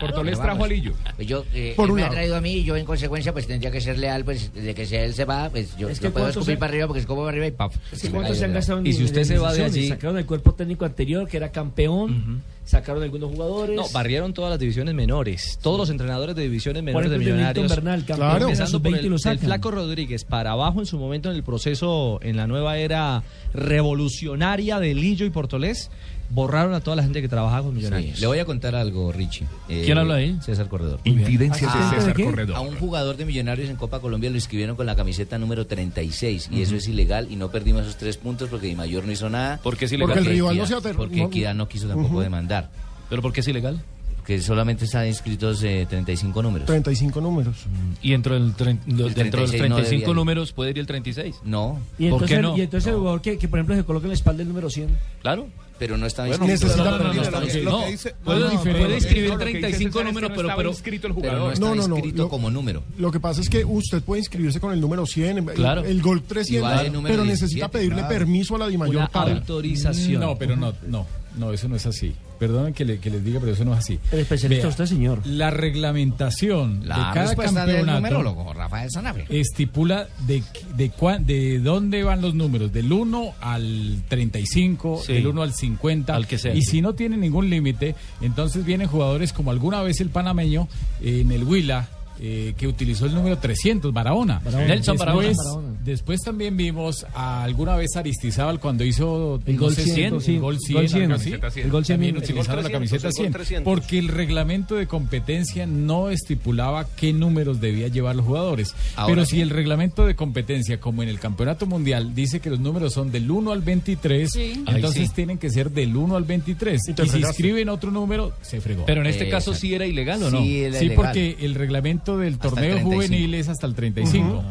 Portolés Pero trajo a Lillo. Pues yo, eh, Por él me ha traído a mí y yo en consecuencia pues tendría que ser leal, pues desde que sea él se va, pues yo Es que no puedo ¿cuántos escupir se- para arriba porque escupo para arriba y paf. Es que ¿Cuántos se han gastado en Y si usted se va de allí- Sacaron el cuerpo técnico anterior, que era campeón, sacaron algunos jugadores. No, barrieron todas las divisiones menores. Todos los entrenadores de divisiones menores de ejemplo, de Milton Millonarios. Bernal, la empezando por sub-20 el, sacan. Flaco Rodríguez para abajo en su momento en el proceso, en la nueva era revolucionaria de Lillo y Portolés, borraron a toda la gente que trabajaba con Millonarios. Sí, Le voy a contar algo, Richie. Eh, ¿Quién habla ahí? César Corredor. Infidencias de Ah, César Corredor. A un jugador de Millonarios en Copa Colombia lo inscribieron con la camiseta número 36 y eso es ilegal y no perdimos esos tres puntos porque Di Mayor no hizo nada. ¿Por qué es ilegal? Porque el rival no se Porque Equidad no quiso tampoco demandar. ¿Pero por qué es ilegal? Que solamente están inscritos eh, 35 números. 35 números. Y dentro, del tre- dentro de los 36 no 35 debía ir. números puede ir el 36. No. Y ¿Por entonces, qué no? y entonces el jugador que, que, por ejemplo, se coloca en la espalda el número 100. Claro. Pero no está Bueno, inscrito. necesita No, no, no, no, Lo no, no, no, puede- no, puede no, inscribir no, no, 35 números, pero, pero, Pero no está No, no, no, inscrito lo- como número. Lo que pasa es que usted puede inscribirse con el número 100, el- Claro. el, gol Y 300, va de número pero necesita 17, pedirle claro. permiso a la DIMAYOR para... autorización. No, pero no, no, no, eso no es así. Perdonen que, le- que les diga, pero eso no es así. El especialista Vea, usted, señor. La reglamentación La de cada respuesta del campeonato numerólogo, Rafael Sanabria. estipula de, de, cuán- de dónde van los números, del 1 al 35, Sí. del 1 al 50. Al que sea, y sí. si no tiene ningún límite, entonces vienen jugadores como alguna vez el panameño en el Huila. Eh, que utilizó el número 300, Barahona. Barahona. Nelson Barahona. Después, Barahona. después también vimos a alguna vez Aristizábal cuando hizo El no gol sé 100, si- sí, el gol 100, gol 100, algo así. el gol 100 también utilizando la El gol 300, camiseta el 100, gol 300. porque el reglamento de competencia no estipulaba qué números debía llevar los jugadores. Ahora Pero sí. si el reglamento de competencia, como en el Campeonato Mundial, dice que los números son del 1 al 23, Sí. entonces tienen que ser del 1 al 23. Y si escriben otro número, se fregó. Pero en este caso sí era ilegal o no. Sí, era Sí, ilegal. porque el reglamento del torneo 35. juvenil es hasta el 35.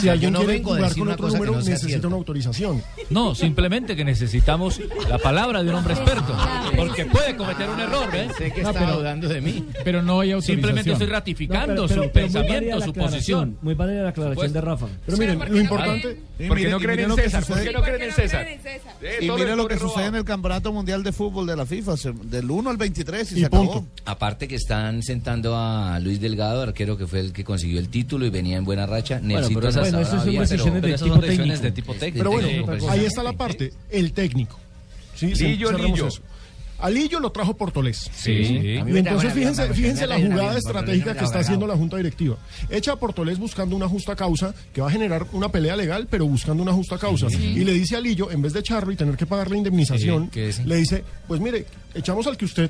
Si alguien yo no quiere vengo a jugar con una otro número, no necesita una autorización. No, simplemente que necesitamos la palabra de un hombre experto. Porque puede cometer un error, ¿eh? Sé que No, estaba pero- dudando de mí. Pero no hay autorización. Simplemente estoy No, ratificando pero- pero- su pero pensamiento, su posición. Muy válida la aclaración Supuesto. de Rafa. Pero miren, lo importante... Y ¿Por qué mire- no no creen en César? Y todo mire el lo que sucede en el Campeonato Mundial de Fútbol de la FIFA, del 1 al 23 y, Y se punto. acabó. Aparte que están sentando a Luis Delgado, arquero que fue el que consiguió el título y venía en buena racha. Nelsito pero esas- no bueno, son decisiones de tipo decisiones técnico. de tipo técnico. Pero bueno, ahí está la parte, el técnico. Sí, sí, Lillo, Lillo. eso. A Lillo lo trajo Portolés. Sí. Y entonces fíjense, fíjense la jugada estratégica que está haciendo la Junta Directiva. Echa a Portolés buscando una justa causa que va a generar una pelea legal, pero buscando una justa causa. Y le dice a Lillo, en vez de echarlo y tener que pagar la indemnización, Sí, le dice, pues mire, echamos al que usted,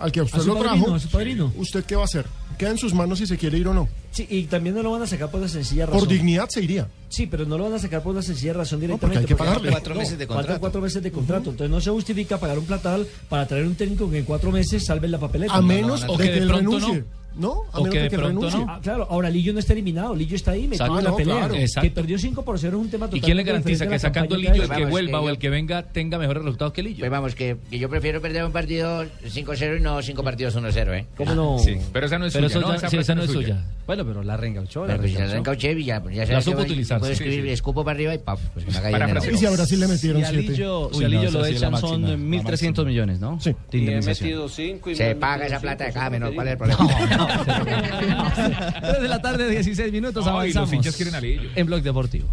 al que a usted A lo padrino, trajo, a su padrino. ¿usted qué va a hacer? Queda en sus manos si se quiere ir o no. Sí, y también no lo van a sacar por una sencilla razón. Por dignidad se iría. Sí, pero no lo van a sacar por una sencilla razón porque directamente. hay que pagarle. Cuatro no, meses de contrato. cuatro meses de contrato. Entonces no se justifica pagar un platal para traer un técnico que en cuatro meses salve la papeleta. A No, menos no, no, de que de él renuncie. No. No, a O menos que de que pronto renuncie. no. Ah, claro, ahora Lillo no está eliminado, Lillo está ahí, metido en la no, pelea. claro. Que perdió 5 por 0 es un tema ¿Y totalmente quién le garantiza que la sacando Lillo el que vuelva o el que venga tenga mejores resultados que Lillo? Pues vamos, que, que yo prefiero perder un partido 5-0 y no 5 partidos 1-0, ¿eh? ¿Cómo no? Sí, pero esa no es Pero suya, ¿no? Esa sí, esa no es suya. Bueno, pero la reengauchó. La pues reengauchó. reencauché y ya, pues ya La sabes supo que voy- utilizar, Puedo escribir sí, sí. escupo para arriba y ¡paf! Pues que me Para dinero. Y si a Brasil le Si metieron a siete. Lillo, si Uy, a Lillo lo la echan son la 1.300 millones, ¿no? Sí. Y he metido cinco y me Se paga esa plata de cinco, cada menor. cinco, ¿Cuál es el problema? 3 de la tarde, 16 minutos, No, y los avanzamos. hinchas quieren a. En Blog Deportivo.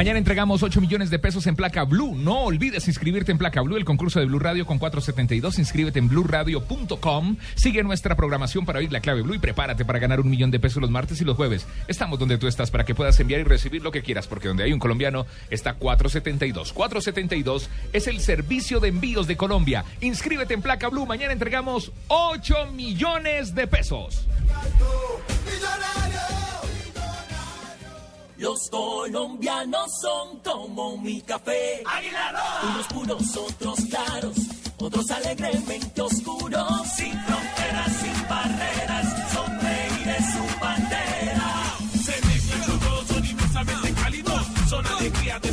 Mañana entregamos 8 millones de pesos en placa Blue. No olvides inscribirte en placa Blue, el concurso de Blue Radio con 472. Inscríbete en bluradio.com. Sigue nuestra programación para oír la clave Blue y prepárate para ganar un millón de pesos los martes y los jueves. Estamos donde tú estás para que puedas enviar y recibir lo que quieras, porque donde hay un colombiano está 472. 472 es el servicio de envíos de Colombia. Inscríbete en placa Blue. Mañana entregamos 8 millones de pesos. Los colombianos son como mi café. Unos puros, otros claros, otros alegremente oscuros. Sin fronteras, sin barreras, son reyes su bandera. Se mezclan los dos, son inmensamente cálidos, son alegría de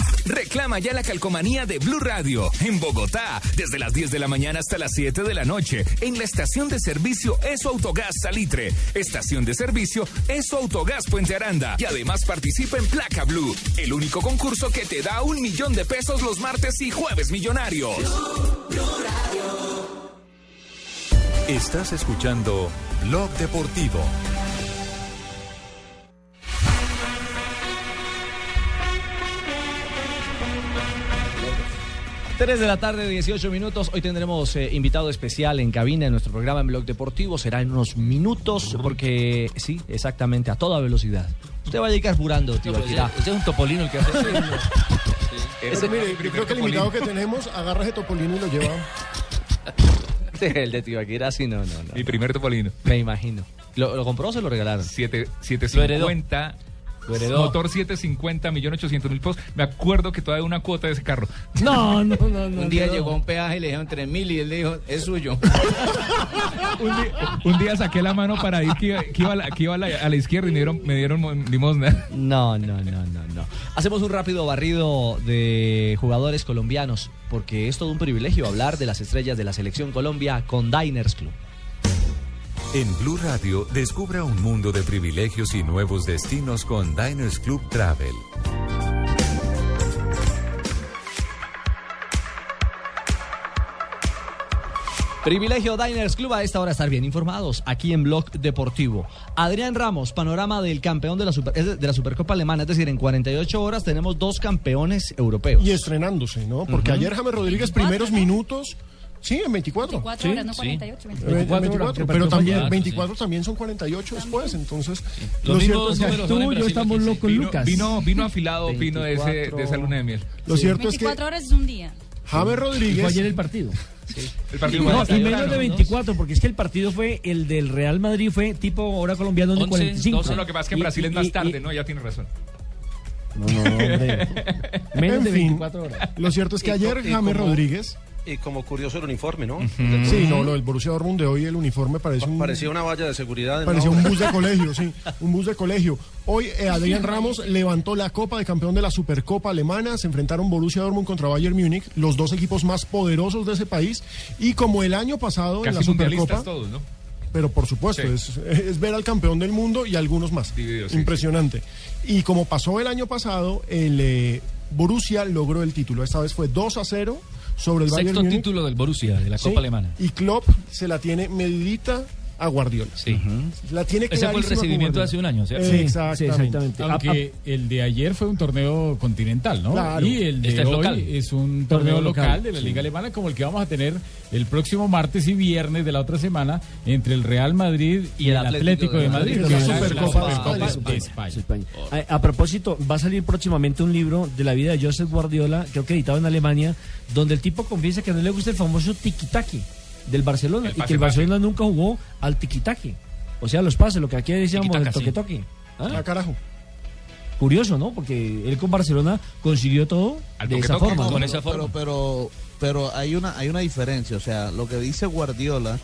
Reclama ya la calcomanía de Blue Radio en Bogotá, desde las 10 de la mañana hasta las 7 de la noche, en la estación de servicio Eso Autogás Salitre, estación de servicio Eso Autogás Puente Aranda, y además participa en Placa Blue, el único concurso que te da un millón de pesos los martes y jueves millonarios. Estás escuchando Blog Deportivo. Tres de la tarde, 18 minutos. Hoy tendremos eh, invitado especial en cabina en nuestro programa en Blog Deportivo. Será en unos minutos, porque sí, exactamente, a toda velocidad. Usted vaya a ir carburando, tío. pues, Akira. Usted es un topolino el que hace mire, yo creo que el invitado que tenemos agarra ese topolino y lo lleva. El de Tibaquira, sí, no, no, no. Mi primer topolino. Me imagino. ¿Lo, lo compró o se lo regalaron? Siete- Lo heredó. 750 Motor 750, millón 800 mil pesos. Me acuerdo que todavía una cuota de ese carro. No, no, no. Un día llegó a un peaje y le dijeron 3 mil y él le dijo, es suyo. un, día, un día saqué la mano para ir que iba, que iba a, la, que iba a, la, a la izquierda y me dieron, me dieron limosna. No, no, no, no, no. Hacemos un rápido barrido de jugadores colombianos, porque es todo un privilegio hablar de las estrellas de la selección Colombia con Diners Club. En Blue Radio, descubra un mundo de privilegios y nuevos destinos con Diners Club Travel. Privilegio Diners Club a esta hora estar bien informados aquí en Blog Deportivo. Adrián Ramos, panorama del campeón de la, Super- de la Supercopa Alemana, es decir, en 48 horas tenemos dos campeones europeos. Y estrenándose, ¿no? Porque ayer James Rodríguez, primeros minutos. Sí, en 24. 24 sí. horas, no 48, Eh, 24. 24, horas, pero también ayer. 24 también son 48 después, entonces Los lo cierto es son en tú y yo estamos sí. locos, Vino- Lucas. Vino, vino afilado Pino de, ese, de esa luna de miel. Lo cierto es que 24 horas es un día. James Rodríguez Fue ayer el partido. El partido No, y menos de ¿no? 24, porque es que el partido fue el del Real Madrid, fue tipo hora colombiana 1 y 45. 12, lo que pasa es que en Y- Brasil es y- más y- tarde, ¿no? Ya tiene razón. No, no, hombre. Menos En de fin, 24 horas. Lo cierto es que Y ayer y James como- Rodríguez Y como curioso el uniforme, ¿no? Sí, no, lo del Borussia Dortmund de hoy, el uniforme parece un... Parecía una valla de seguridad. Parecía un bus de colegio, sí, un bus de colegio. Hoy eh, Adrián Ramos levantó la copa de campeón de la Supercopa Alemana, se enfrentaron Borussia Dortmund contra Bayern Múnich, los dos equipos más poderosos de ese país, y como el año pasado en la Supercopa, todos, ¿no? pero por supuesto, Sí. es, es ver al campeón del mundo y algunos más. Dividido, sí, Impresionante. Y como pasó el año pasado, el eh, Borussia logró el título. Esta vez fue 2 a 0 sobre el Bayern Sexto Múnich. título del Borussia, de la Sí, Copa Alemana. Y Klopp se la tiene medidita a Guardiola. Sí. La tiene Ese fue el recibimiento de hace un año, ¿cierto? Eh, Sí, exactamente. exactamente. Aunque el de ayer fue un torneo continental, ¿no? Claro. Y el de Este es hoy local. es un Torneo torneo local, local de la sí. Liga Alemana como el que vamos a tener el próximo martes y viernes de la otra semana entre el Real Madrid y, el Atlético, de Madrid. Madrid, que la es la Supercopa de Supercopa España. de España. España. A, a propósito, va a salir próximamente un libro de la vida de Joseph Guardiola, creo que editado en Alemania, donde el tipo confiesa que no le gusta el famoso tiki-taki del Barcelona El y que el. Barcelona nunca jugó al tiki-taki. O sea, los pases, lo que aquí decíamos el sí. toque-toque. ¿Ah? Ah, carajo. Curioso, ¿no? Porque él con Barcelona consiguió todo Al de esa forma. con esa pero, forma. pero, pero hay una, hay una diferencia. O sea, lo que dice Guardiola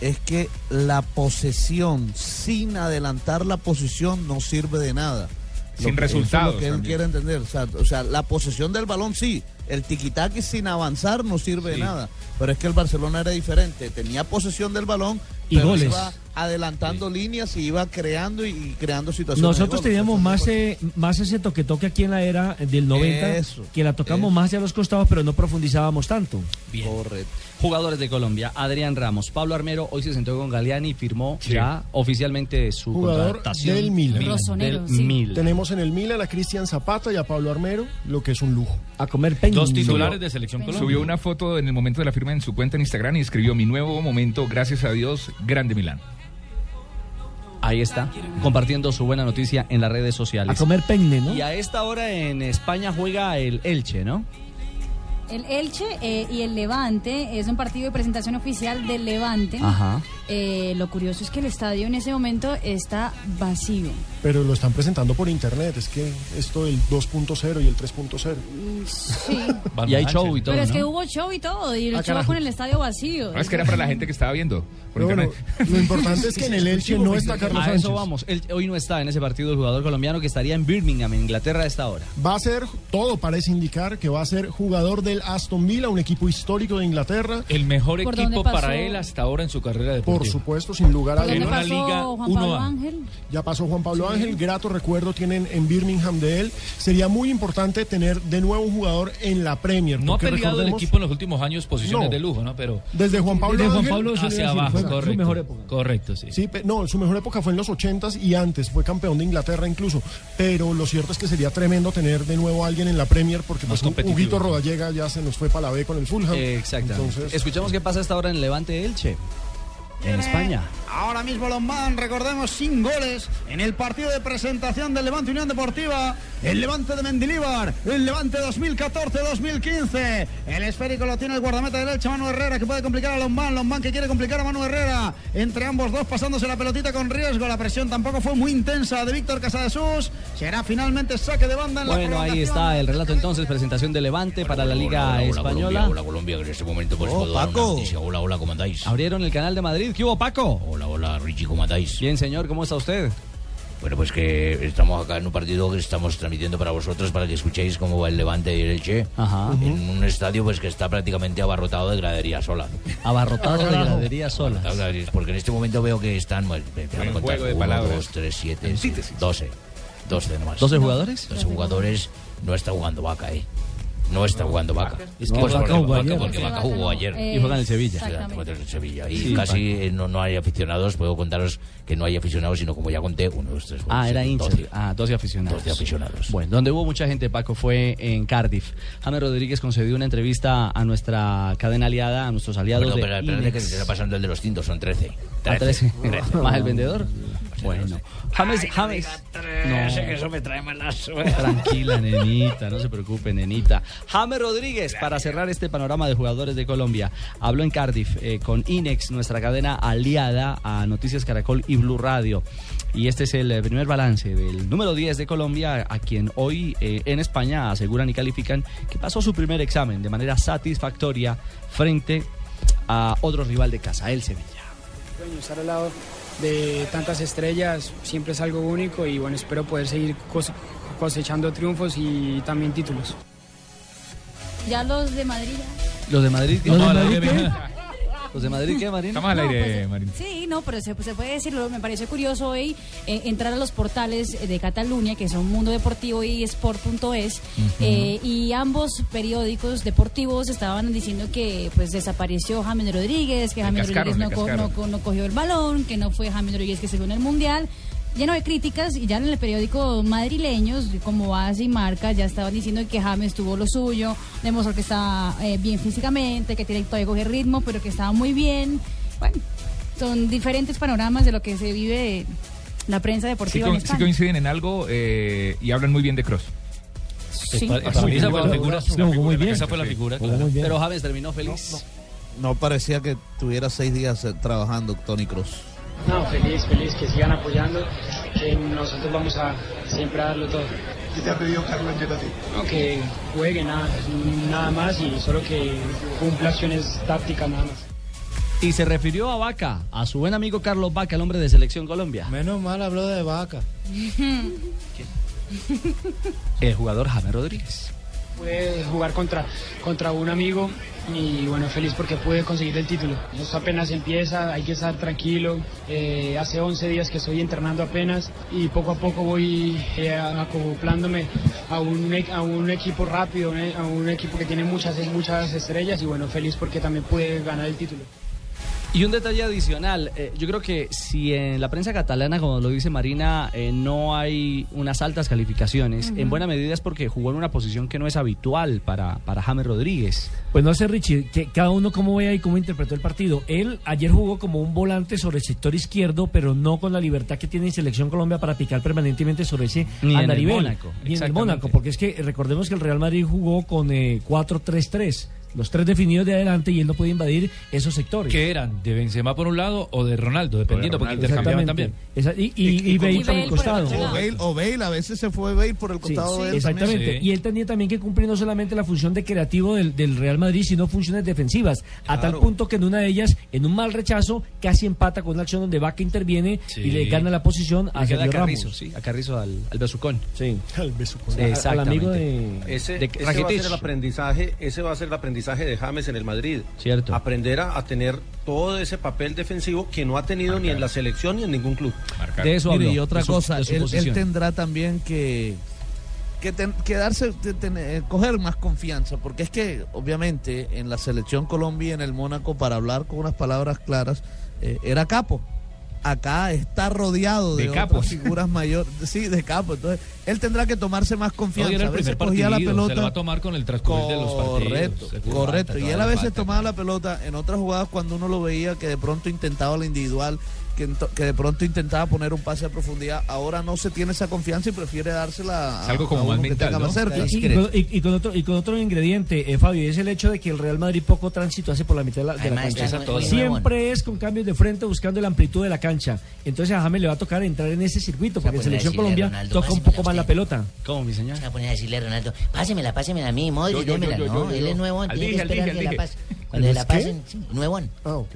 es que la posesión sin adelantar la posición no sirve de nada. Lo Sin que- eso es resultados lo que él también. quiere entender. O sea, o sea, la posesión del balón sí. El tiquitaque sin avanzar no sirve de nada. Pero es que el Barcelona era diferente. Tenía posesión del balón Y pero goles. iba adelantando líneas y iba creando y, y creando situaciones. Nosotros teníamos más, eh, más ese toque-toque aquí en la era del 90, Eso, que la tocamos eso. más hacia los costados, pero no profundizábamos tanto. Correcto. Jugadores de Colombia, Adrián Ramos, Pablo Armero hoy se sentó con Galeani y firmó Sí. ya oficialmente su Jugador contratación. del Milan. Rosonero, Del sí. Milan. Tenemos en el Milan a Cristian Zapata y a Pablo Armero, lo que es un lujo. A comer peña. Dos titulares de selección Subió Subió una foto en el momento de la firma en su cuenta en Instagram y escribió mi nuevo momento, gracias a Dios, grande Milán. Ahí está, compartiendo su buena noticia en las redes A sociales. comer peña, ¿no? Y a esta hora en España juega el Elche, ¿no? El Elche eh, y el Levante es un partido de presentación oficial del Levante. Ajá. Eh, lo curioso es que el estadio en ese momento está vacío. Pero lo están presentando por internet, es que esto del 2.0 y el 3.0 Mm, Sí. Y hay show y todo, Pero es ¿no? que hubo show y todo, y el Ah, show carajo. con el estadio vacío. No, es que era para la gente que estaba viendo por bueno, lo importante es que en el Elche no está Carlos A Sánchez. eso vamos. Hoy no está en ese partido el jugador colombiano que estaría en Birmingham, en Inglaterra, a esta hora. Va a ser, todo parece indicar que va a ser jugador del Aston Villa, un equipo histórico de Inglaterra. El mejor ¿Por equipo para él hasta ahora en su carrera Por deportiva. supuesto, sin lugar a ¿Por una dudas. pasó liga Juan Pablo 1A. Ángel? Ya pasó Juan Pablo Ángel, grato recuerdo tienen en Birmingham de él. Sería muy importante tener de nuevo un jugador en la Premier. No ha peleado el equipo en los últimos años posiciones No. de lujo, ¿no? Pero Desde Juan Pablo Desde Juan Ángel Pablo le hacia abajo, fue correcto. su mejor época. Correcto, sí. Sí, no, su mejor época fue en los 80s y antes, fue campeón de Inglaterra incluso. Pero lo cierto es que sería tremendo tener de nuevo a alguien en la Premier porque Más pues. Huguito Rodallega ya se nos fue para la B con el Fulham. Exactamente. Entonces, Escuchemos qué pasa a esta hora en el Levante Elche, en España. Ahora mismo Lombán, recordemos, sin goles en el partido de presentación del Levante Unión Deportiva. El Levante de Mendilíbar, el Levante 2014-2015. El esférico lo tiene el guardameta derecho, Manu Herrera, que puede complicar a Lombán. Lombán que quiere complicar a Manu Herrera. Entre ambos dos pasándose la pelotita con riesgo. La presión tampoco fue muy intensa de Víctor Casadesús. Será finalmente saque de banda en la Bueno, ahí está el relato entonces, presentación de Levante para la Liga Hola, hola, Española. Colombia, hola Colombia, que en este momento pues Oh, Paco. Hola, hola, ¿cómo andáis? Abrieron el canal de Madrid. ¿Qué hubo, Paco? Hola, hola, Richie, ¿cómo andáis? Bien, señor, ¿cómo está usted? Bueno, pues que estamos acá en un partido que estamos transmitiendo para vosotros para que escuchéis cómo va el Levante y el Elche. Ajá. En un estadio pues que está prácticamente abarrotado de gradería sola. Abarrotado de gradería sola. Porque en este momento veo que están, bueno, contar, juego de uno, palabras. dos, tres, siete, doce. Doce nomás. ¿Doce jugadores? Doce jugadores. No está jugando Vaca, eh. No está jugando Vaca. Es que Pues Vaca jugó ayer. porque Sí, Vaca Vaca jugó no. ayer. Eh, Y juega en el Sevilla. El Sevilla. Y Sí, casi eh, no, no hay aficionados. Puedo contaros que no hay aficionados, sino como ya conté, uno, dos, tres, cuatro, Ah, era siete, hincha. doce. Ah, 12 aficionados. 12 aficionados. Bueno, donde hubo mucha gente, Paco, fue en Cardiff. James Rodríguez concedió una entrevista a nuestra cadena aliada, a nuestros aliados Bueno, de pero espérate que se está pasando el de los tintos, son 13. ¿A 13? 13. ¿Más el vendedor? Bueno. James, James. Ese que eso me trae mala suerte. Tranquila, nenita, no se preocupe, nenita. James Rodríguez, para cerrar este panorama de jugadores de Colombia, habló en Cardiff eh, con Inex, nuestra cadena aliada a Noticias Caracol y Blue Radio. Y este es el eh, primer balance del número 10 de Colombia, a quien hoy eh, en España aseguran y califican que pasó su primer examen de manera satisfactoria frente a otro rival de casa, el Sevilla. Estar al lado de tantas estrellas siempre es algo único y bueno, espero poder seguir cos- cosechando triunfos y también títulos. Ya los de Madrid. ya. ¿Los de Madrid? ¿Los de Madrid qué? ¿Los de Madrid qué, Marina? Estamos al No, aire, pues, Marín. Sí, no, pero se, se puede decirlo. Me pareció curioso hoy eh, entrar a los portales de Cataluña, que son Mundo Deportivo y Sport.es, eh, y ambos periódicos deportivos estaban diciendo que pues desapareció James Rodríguez, que James Rodríguez no, co- no no cogió el balón, que no fue James Rodríguez que se vio en el Mundial. Lleno de críticas y ya en el periódico madrileños, como Base y Marca, ya estaban diciendo que James tuvo lo suyo, demostró que está eh, bien físicamente, que tiene todavía coger ritmo, pero que estaba muy bien. Bueno, son diferentes panoramas de lo que se vive la prensa Sí, deportiva sí coinciden en algo eh, y hablan muy bien de Cross. Sí. Esa fue la figura. muy bien. Esa fue la figura. Pero James terminó feliz. No parecía que tuviera seis días eh, trabajando Tony Cruz. No, feliz, feliz, que sigan apoyando, que nosotros vamos a siempre a darlo todo. ¿Qué te ha pedido Carlos Ancelotti? No, que juegue nada, nada más y solo que cumpla acciones tácticas nada más. Y se refirió a Vaca, a su buen amigo Carlos Vaca, el hombre de Selección Colombia. Menos mal habló de vaca. El jugador James Rodríguez. Pude jugar contra, contra un amigo y bueno, feliz porque pude conseguir el título. Esto apenas empieza, hay que estar tranquilo. Eh, hace 11 días que estoy entrenando apenas y poco a poco voy eh, acoplándome a un, e- a un equipo rápido, eh, a un equipo que tiene muchas, muchas estrellas y bueno, feliz porque también pude ganar el título. Y un detalle adicional, eh, yo creo que si en la prensa catalana, como lo dice Marina, eh, no hay unas altas calificaciones, en buena medida es porque jugó en una posición que no es habitual para, para James Rodríguez. Pues no sé, Richie, que cada uno cómo ve ahí cómo interpretó el partido. Él ayer jugó como un volante sobre el sector izquierdo, pero no con la libertad que tiene en Selección Colombia para picar permanentemente sobre ese Ni en el. Mónaco, Ni en el. Mónaco, porque es que recordemos que el Real Madrid jugó con eh, 4-3-3. Los tres definidos de adelante y él no puede invadir esos sectores. ¿Qué eran? ¿De Benzema por un lado o de Ronaldo? Dependiendo, porque intercambiaban también. Esa- y, y, y Bale por el costado. O Bale, o Bale, a veces se fue Bale por el Sí, costado de él exactamente. también. Y él tenía también que cumplir no solamente la función de creativo del, del Real Madrid, sino funciones defensivas. A tal punto que en una de ellas, en un mal rechazo, casi empata con una acción donde Vaca interviene y le gana la posición a Le queda a Sergio Carrizo, Ramos. sí, a Carrizo al, al besucón. Sí, al besucón. Al amigo de- Ese, de ese va a ser el aprendizaje, ese va a ser el aprendizaje de James en el Madrid. Cierto. Aprender a, a tener todo ese papel defensivo que no ha tenido ni en la selección ni en ningún club. Mire, y otra cosa, él, él tendrá también que que, ten- que darse, te- ten- eh, coger más confianza, porque es que obviamente en la selección Colombia y en el Mónaco, para hablar con unas palabras claras, eh, era capo. Acá está rodeado de, De otras capos. figuras mayores, sí, de capo. Entonces, él tendrá que tomarse más No, confianza. a veces cogía la pelota. se va a tomar con el transcurrir de los partidos. Correcto, correcto. Y él a veces tomaba la pelota en otras jugadas cuando uno lo veía que de pronto intentaba la individual que, de pronto intentaba poner un pase a profundidad. Ahora no se tiene esa confianza y prefiere dársela a, Es algo como a uno más que mental, tenga ¿no? más cerca. Y, y con, y- y con otro, y con otro ingrediente, eh, Fabio, y es el hecho de que el Real Madrid poco tránsito hace por la mitad de la, de la cancha. muy Siempre es con cambios de frente buscando la amplitud de la cancha. Entonces a James le va a tocar entrar en ese circuito, porque en Selección Colombia Ronaldo, toca un poco más la pelota. ¿Cómo, mi señor? Se va a poner a decirle a Ronaldo, pásemela, pásemela a mí, Modric, Yo, yo, démela, yo, yo, no, yo, él es nuevón, Al tiene que esperar que la pase. Cuando ¿El la pasen, nuevón.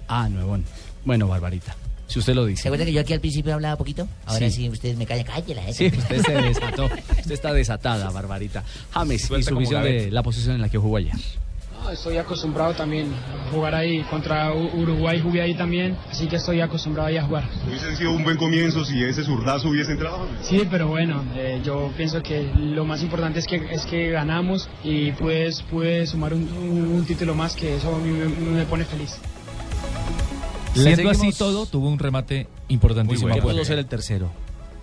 Ah, nuevón. Bueno, Barbarita. Si usted lo dice. ¿Se acuerda que yo aquí al principio hablaba poquito? Ahora Sí. sí, ustedes me callan, cállela, eh. Sí, usted se desató. Usted está desatada, Barbarita. James, y su visión de la posición en la que jugó ayer. No, estoy acostumbrado también a jugar ahí. Contra Uruguay jugué ahí también, así que estoy acostumbrado ahí a jugar. Hubiese sido un buen comienzo si ese zurdazo hubiese entrado. Sí, pero bueno, eh, yo pienso que lo más importante es que, es que ganamos y pues pude sumar un, un- un título más que eso a mí me, me pone feliz. Siendo así todo, tuvo un remate importantísimo. A puerta. pudo ser el tercero.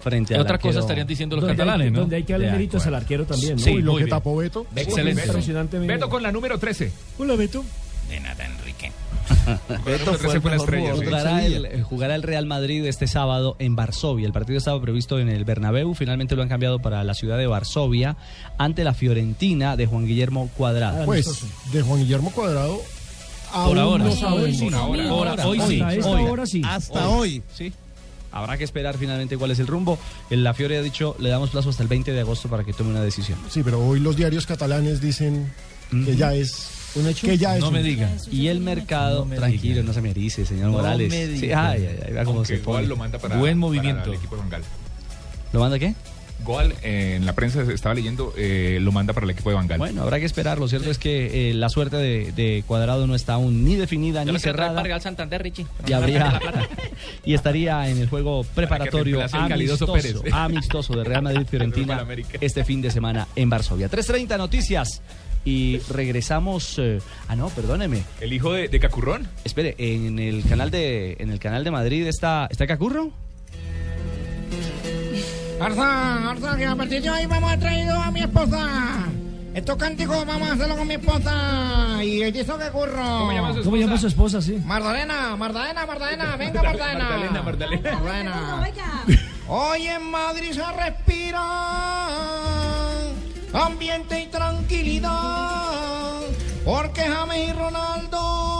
Frente al Otra cosa arquero- estarían diciendo los catalanes, ¿no? donde hay que darle méritos al arquero también, ¿no? Sí, Y lo que bien. tapó Beto. Excelente. Impresionantemente. Beto con la número 13. Hola, Beto. De nada, Enrique. Beto fue el mejor jugador de jugará, Sevilla. el, eh, jugará el Real Madrid este sábado en Varsovia. El partido estaba previsto en el Bernabéu, finalmente lo han cambiado para la ciudad de Varsovia ante la Fiorentina de Juan Guillermo Cuadrado. Pues de Juan Guillermo Cuadrado. Por ahora. Sí, hoy sí. Hasta hoy. sí. Hasta hoy. Sí. Habrá que esperar finalmente cuál es el rumbo. El- La Fiore ha dicho, le damos plazo hasta el 20 de agosto para que tome una decisión. Sí, pero hoy los diarios catalanes dicen que ya es un hecho. Que ya es no un me diga. Y el mercado, tranquilo, no se me erice, señor No Morales. me Sí, diga. ay, ay, ay, Aunque se pone. Goal lo manda para, Buen para movimiento. el equipo de. ¿Lo manda qué? Goal, eh, en la prensa estaba leyendo, eh, lo manda para el equipo de Van Gaal. Bueno, habrá que esperar. Lo cierto es que eh, la suerte de, de Cuadrado no está aún ni definida ni cerrada. Para el Santander, Richie. Y habría y estaría en el juego preparatorio amistoso, Pérez. amistoso de Real Madrid Para Fiorentina el América. este fin de semana en Varsovia. 3.30 noticias y regresamos eh, ah no, perdóneme. El hijo de, de Cacurrón. Espere, en el canal de en el canal de Madrid está está Cacurro? Arza, Arza, que a partir de hoy vamos a traído a mi esposa. Estos cánticos vamos a hacerlo con mi esposa. Y el hizo que curro. ¿Cómo llama su ¿Cómo llama su esposa, sí? Mardalena, Mardalena, Mardalena, venga Mardalena. Magdalena, Magdalena. Mardalena. Hoy en Madrid se respira ambiente y tranquilidad. Porque James y Ronaldo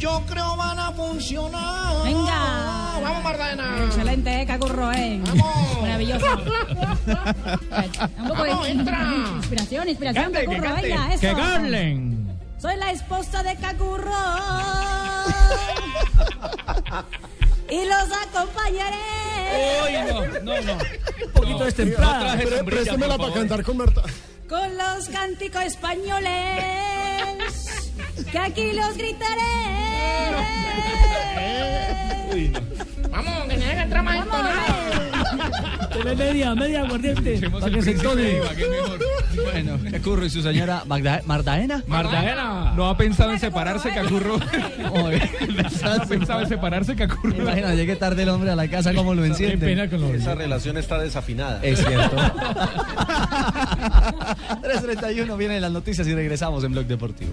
yo creo van a funcionar. Venga. Vamos Mardalena. Excelente, eh, Cacurro, eh. Maravilloso. Un poco Vamos, de entra. inspiración, inspiración, Cante, que Cacurro, cante. venga, eso. Que Garlen. Soy la esposa de Cacurro. y los acompañaré. Un poquito destemplada. Pré- Préstemela para cantar con Marta. Con los cánticos españoles. Que aquí los gritaré. Vamos, que me entrar más Dele media, media aguardiente. Para que se entone. Bueno, Cacurro y su señora Magda Mardaena. Mardaena. No ha pensado en separarse, Cacurro. no ha pensado en separarse, Cacurro. Imagina, llegue tarde el hombre a la casa, ¿cómo lo enciende? Esa relación está desafinada. Es cierto. 3.31 vienen las noticias y regresamos en Blog Deportivo.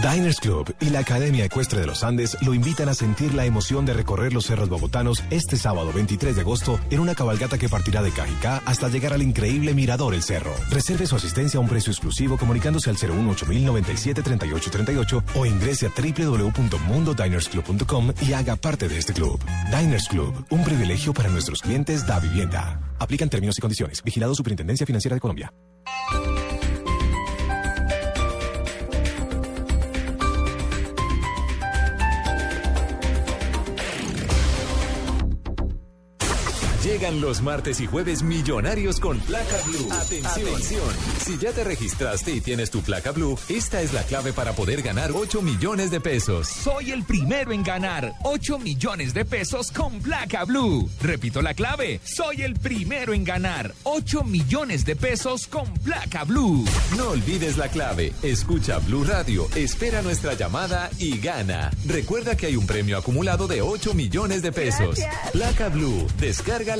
Diners Club y la Academia Ecuestre de los Andes lo invitan a sentir la emoción de recorrer los cerros bogotanos este sábado 23 de agosto en una cabalgata que partirá de Cajicá hasta llegar al increíble Mirador El Cerro. Reserve su asistencia a un precio exclusivo comunicándose al 018-097-3838 o ingrese a www.mundodinersclub.com y haga parte de este club. Diners Club, un privilegio para nuestros clientes da vivienda. Aplican términos y condiciones. Vigilado Superintendencia Financiera de Colombia. Llegan los martes y jueves millonarios con placa blue. Atención. Si ya te registraste y tienes tu placa blue, esta es la clave para poder ganar 8 millones de pesos. Soy el primero en ganar 8 millones de pesos con placa blue. Repito la clave. Soy el primero en ganar 8 millones de pesos con placa blue. No olvides la clave. Escucha Blue Radio, espera nuestra llamada y gana. Recuerda que hay un premio acumulado de 8 millones de pesos. Placa Blue, descarga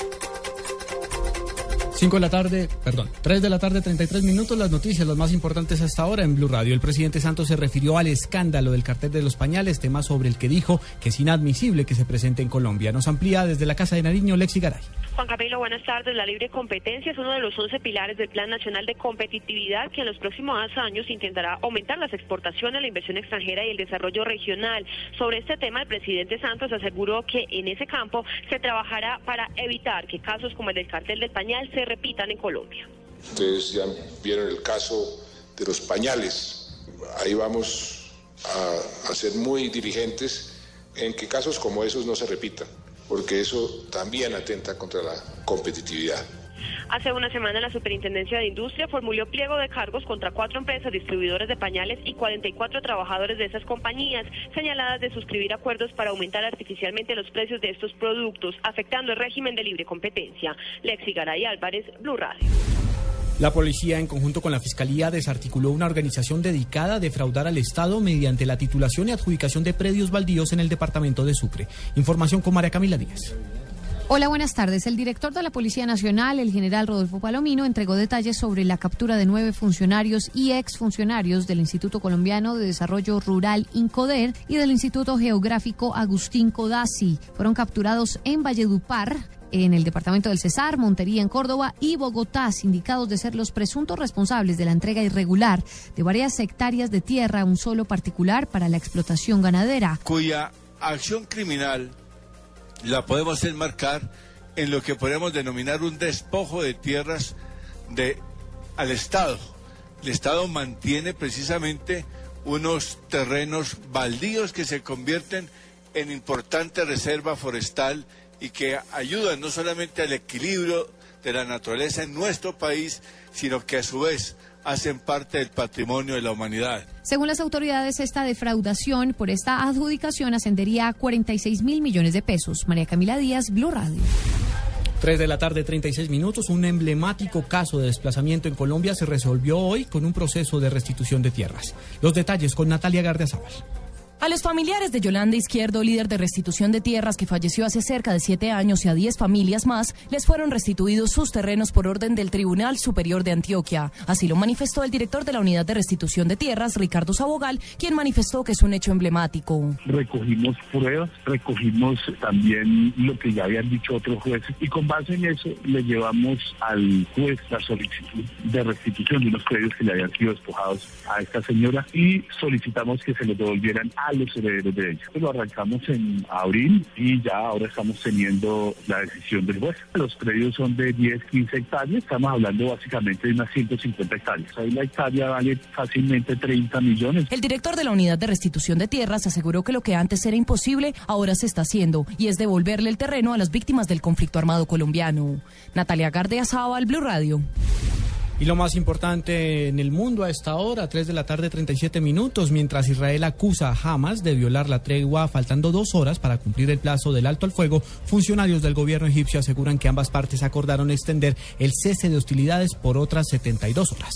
5 de la tarde, perdón, 3 de la tarde, 33 minutos, las noticias, las más importantes hasta ahora en Blue Radio. El presidente Santos se refirió al escándalo del cartel de los pañales, tema sobre el que dijo que es inadmisible que se presente en Colombia. Nos amplía desde la Casa de Nariño, Lexi Garay. Juan Camilo, buenas tardes. La libre competencia es uno de los 11 pilares del Plan Nacional de Competitividad que en los próximos años intentará aumentar las exportaciones, la inversión extranjera y el desarrollo regional. Sobre este tema, el presidente Santos aseguró que en ese campo se trabajará para evitar que casos como el del cartel del pañal se repitan en Colombia. Ustedes ya vieron el caso de los pañales. Ahí vamos a, a ser muy dirigentes en que casos como esos no se repitan porque eso también atenta contra la competitividad. Hace una semana la Superintendencia de Industria formuló pliego de cargos contra cuatro empresas distribuidoras de pañales y 44 trabajadores de esas compañías, señaladas de suscribir acuerdos para aumentar artificialmente los precios de estos productos, afectando el régimen de libre competencia. Lexi Garay Álvarez, Blue Radio. La policía, en conjunto con la Fiscalía, desarticuló una organización dedicada a defraudar al Estado mediante la titulación y adjudicación de predios baldíos en el departamento de Sucre. Información con María Camila Díaz. Hola, buenas tardes. El director de la Policía Nacional, el general Rodolfo Palomino, entregó detalles sobre la captura de nueve funcionarios y exfuncionarios del Instituto Colombiano de Desarrollo Rural INCODER y del Instituto Geográfico Agustín Codazzi. Fueron capturados en Valledupar, en el departamento del Cesar, Montería en Córdoba y Bogotá, sindicados de ser los presuntos responsables de la entrega irregular de varias hectáreas de tierra a un solo particular para la explotación ganadera. Cuya acción criminal la podemos enmarcar en lo que podemos denominar un despojo de tierras de, al Estado. El Estado mantiene precisamente unos terrenos baldíos que se convierten en importante reserva forestal y que ayudan no solamente al equilibrio de la naturaleza en nuestro país, sino que a su vez hacen parte del patrimonio de la humanidad. Según las autoridades, esta defraudación por esta adjudicación ascendería a 46 mil millones de pesos. María Camila Díaz, Blue Radio. 3 de la tarde, 36 minutos. Un emblemático caso de desplazamiento en Colombia se resolvió hoy con un proceso de restitución de tierras. Los detalles con Natalia Gardiazabal. A los familiares de Yolanda Izquierdo, líder de restitución de tierras que falleció hace cerca de siete años y a diez familias más, les fueron restituidos sus terrenos por orden del Tribunal Superior de Antioquia. Así lo manifestó el director de la Unidad de Restitución de Tierras, Ricardo Sabogal, quien manifestó que es un hecho emblemático. Recogimos pruebas, recogimos también lo que ya habían dicho otros jueces y con base en eso le llevamos al juez la solicitud de restitución de unos predios que le habían sido despojados a esta señora y solicitamos que se les devolvieran a los herederos de ella. Lo arrancamos en abril y ya ahora estamos teniendo la decisión del juez. Los predios son de 10, 15 hectáreas, estamos hablando básicamente de unas 150 hectáreas. Ahí la hectárea vale fácilmente 30 millones. El director de la Unidad de Restitución de Tierras aseguró que lo que antes era imposible ahora se está haciendo y es devolverle el terreno a las víctimas del conflicto armado colombiano. Natalia Gardea al Blue Radio. Y lo más importante en el mundo a esta hora, 3 de la tarde, 37 minutos, mientras Israel acusa a Hamas de violar la tregua faltando dos horas para cumplir el plazo del alto al fuego, funcionarios del gobierno egipcio aseguran que ambas partes acordaron extender el cese de hostilidades por otras 72 horas.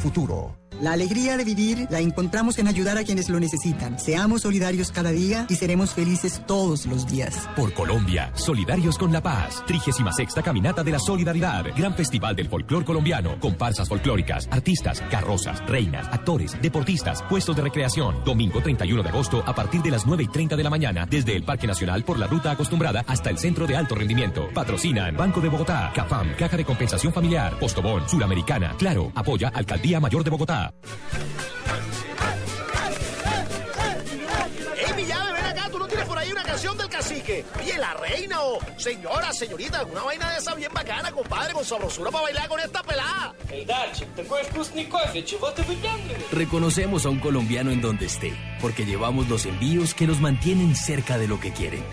futuro. La alegría de vivir la encontramos en ayudar a quienes lo necesitan. Seamos solidarios cada día y seremos felices todos los días. Por Colombia, solidarios con la paz. 36 Caminata de la Solidaridad. Gran Festival del Folclor Colombiano. Comparsas folclóricas, artistas, carrozas, reinas, actores, deportistas, puestos de recreación. Domingo 31 de agosto a partir de las 9 y 30 de la mañana. Desde el Parque Nacional por la ruta acostumbrada hasta el Centro de Alto Rendimiento. Patrocinan Banco de Bogotá, CAFAM, Caja de Compensación Familiar, Postobón, Suramericana. Claro, apoya Alcaldía Policía Mayor de Bogotá. ¡Ey, Villave, ven acá! ¿Tú no tienes por ahí una canción del cacique? Oye, la reina o señora, señorita, alguna vaina de esa bien bacana, compadre, con sabrosura para bailar con esta pelada. Reconocemos a un colombiano en donde esté, porque llevamos los envíos que los mantienen cerca de lo que quieren.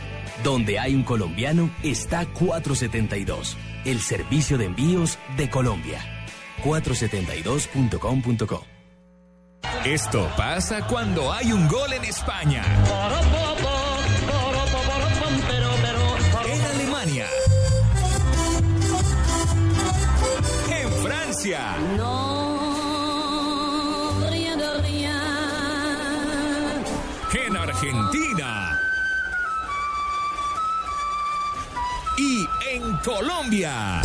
Donde hay un colombiano está 472, el servicio de envíos de Colombia. 472.com.co Esto pasa cuando hay un gol en España. En Alemania. En Francia. En Argentina. Y en Colombia.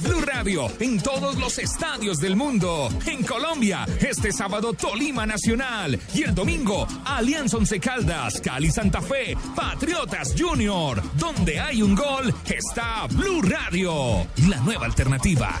Blue Radio en todos los estadios del mundo. En Colombia, este sábado Tolima Nacional y el domingo Alianza Once Caldas, Cali Santa Fe, Patriotas Junior. Donde hay un gol está Blue Radio, la nueva alternativa.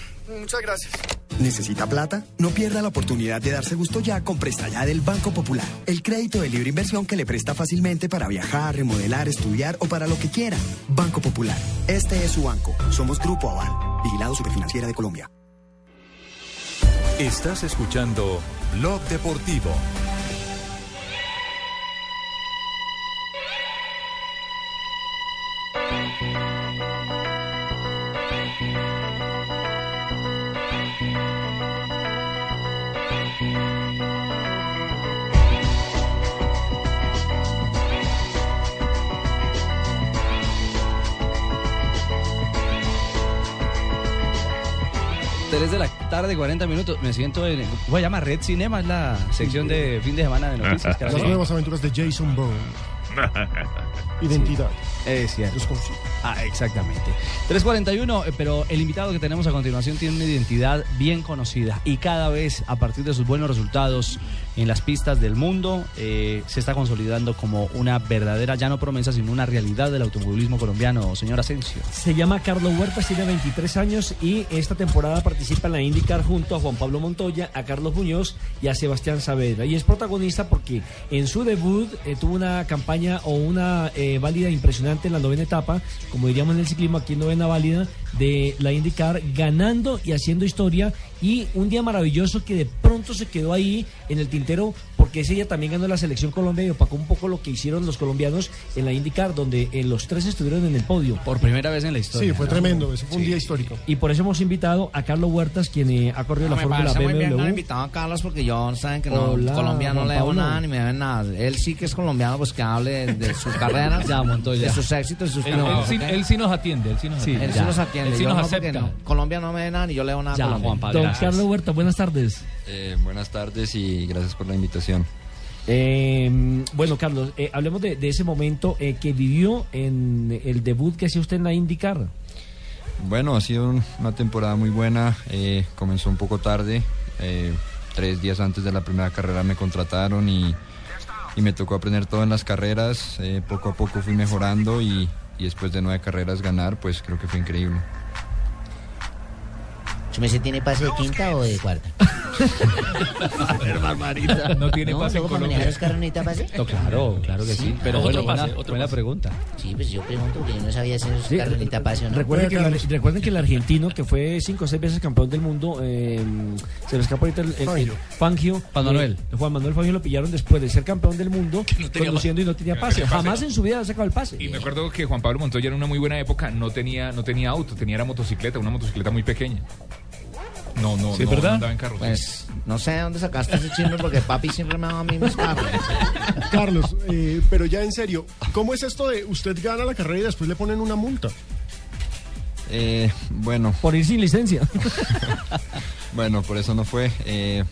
muchas gracias. ¿Necesita plata? No pierda la oportunidad de darse gusto ya con Presta Ya del Banco Popular. El crédito de libre inversión que le presta fácilmente para viajar, remodelar, estudiar o para lo que quiera. Banco Popular. Este es su banco. Somos Grupo Aval. Vigilado Superfinanciera de Colombia. Estás escuchando Blog Deportivo. Tres de la tarde, 40 minutos. Me siento en. Voy a llamar Red Cinema, es la sección de fin de semana de noticias. Las nuevas aventuras de Jason Bourne. Identidad. Es cierto. Ah, exactamente. 341, eh, pero el invitado que tenemos a continuación tiene una identidad bien conocida y cada vez a partir de sus buenos resultados en las pistas del mundo eh, se está consolidando como una verdadera, ya no promesa, sino una realidad del automovilismo colombiano, señor Asensio. Se llama Carlos Huertas, tiene 23 años y esta temporada participa en la IndyCar junto a Juan Pablo Montoya, a Carlos Muñoz y a Sebastián Saavedra. Y es protagonista porque en su debut eh, tuvo una campaña o una eh, válida impresionante en la novena etapa, como diríamos en el ciclismo, aquí novena válida de la IndyCar, ganando y haciendo historia. Y un día maravilloso que de pronto se quedó ahí en el tintero porque ese día también ganó la selección Colombia y opacó un poco lo que hicieron los colombianos en la IndyCar, donde eh, los tres estuvieron en el podio. Por primera vez en la historia. Sí, fue tremendo. Ese fue un día histórico. Y por eso hemos invitado a Carlos Huertas, quien eh, ha corrido la me Fórmula parece muy bien han BMW. invitado a Carlos porque yo saben que no, Hola, Colombia no le debo nada ni me deben nada. Él sí que es colombiano, pues que hable de, de sus carreras, Ya, Montoya. de sus éxitos y sus Él, él sí, ¿ok? él sí nos atiende, él sí nos Sí, atiende. él sí nos atiende. Él sí yo nos no, porque acepta. no. Colombia no me debe nada ni yo le debo nada Ya, Colombia. Juan Pablo. Don Carlos Huertas, buenas tardes. Eh, buenas tardes y gracias por la invitación. Eh, bueno, Carlos, eh, hablemos de, de ese momento eh, que vivió en el debut que hacía usted en la IndyCar. Bueno, ha sido un- una temporada muy buena. eh, comenzó un poco tarde. eh, tres días antes de la primera carrera me contrataron y, y me tocó aprender todo en las carreras. eh, poco a poco fui mejorando y, y después de nueve carreras ganar, pues creo que fue increíble. ¿Su merced tiene pase de quinta o de cuarta? Barbarita. No tiene pase en ¿luego para Colombia. manejar los carros necesita pase? No, claro, claro que sí. Pero bueno, buena, buena pase. pregunta. Sí, pues yo pregunto porque yo no sabía si esos Sí, carros necesita pase o no. Recuerden que, el, recuerden que el argentino, que fue cinco o seis veces campeón del mundo, eh, se le escapó ahorita el, el- el Fangio. Juan Manuel. eh, Juan Manuel Fangio lo pillaron después de ser campeón del mundo, tenía conduciendo y no tenía pase. tenía pase. Jamás en su vida ha sacado el pase. Y me acuerdo que Juan Pablo Montoya en una muy buena época no tenía, no tenía auto, tenía era motocicleta, una motocicleta muy pequeña. No, no, Sí, no, ¿verdad? andaba en carro. Pues no sé de dónde sacaste ese chisme porque papi siempre me dado a mí mis carros. Carlos, eh, pero ya en serio, ¿cómo es esto de usted gana la carrera y después le ponen una multa? Eh, bueno. Por ir sin licencia. bueno, por eso no fue. eh,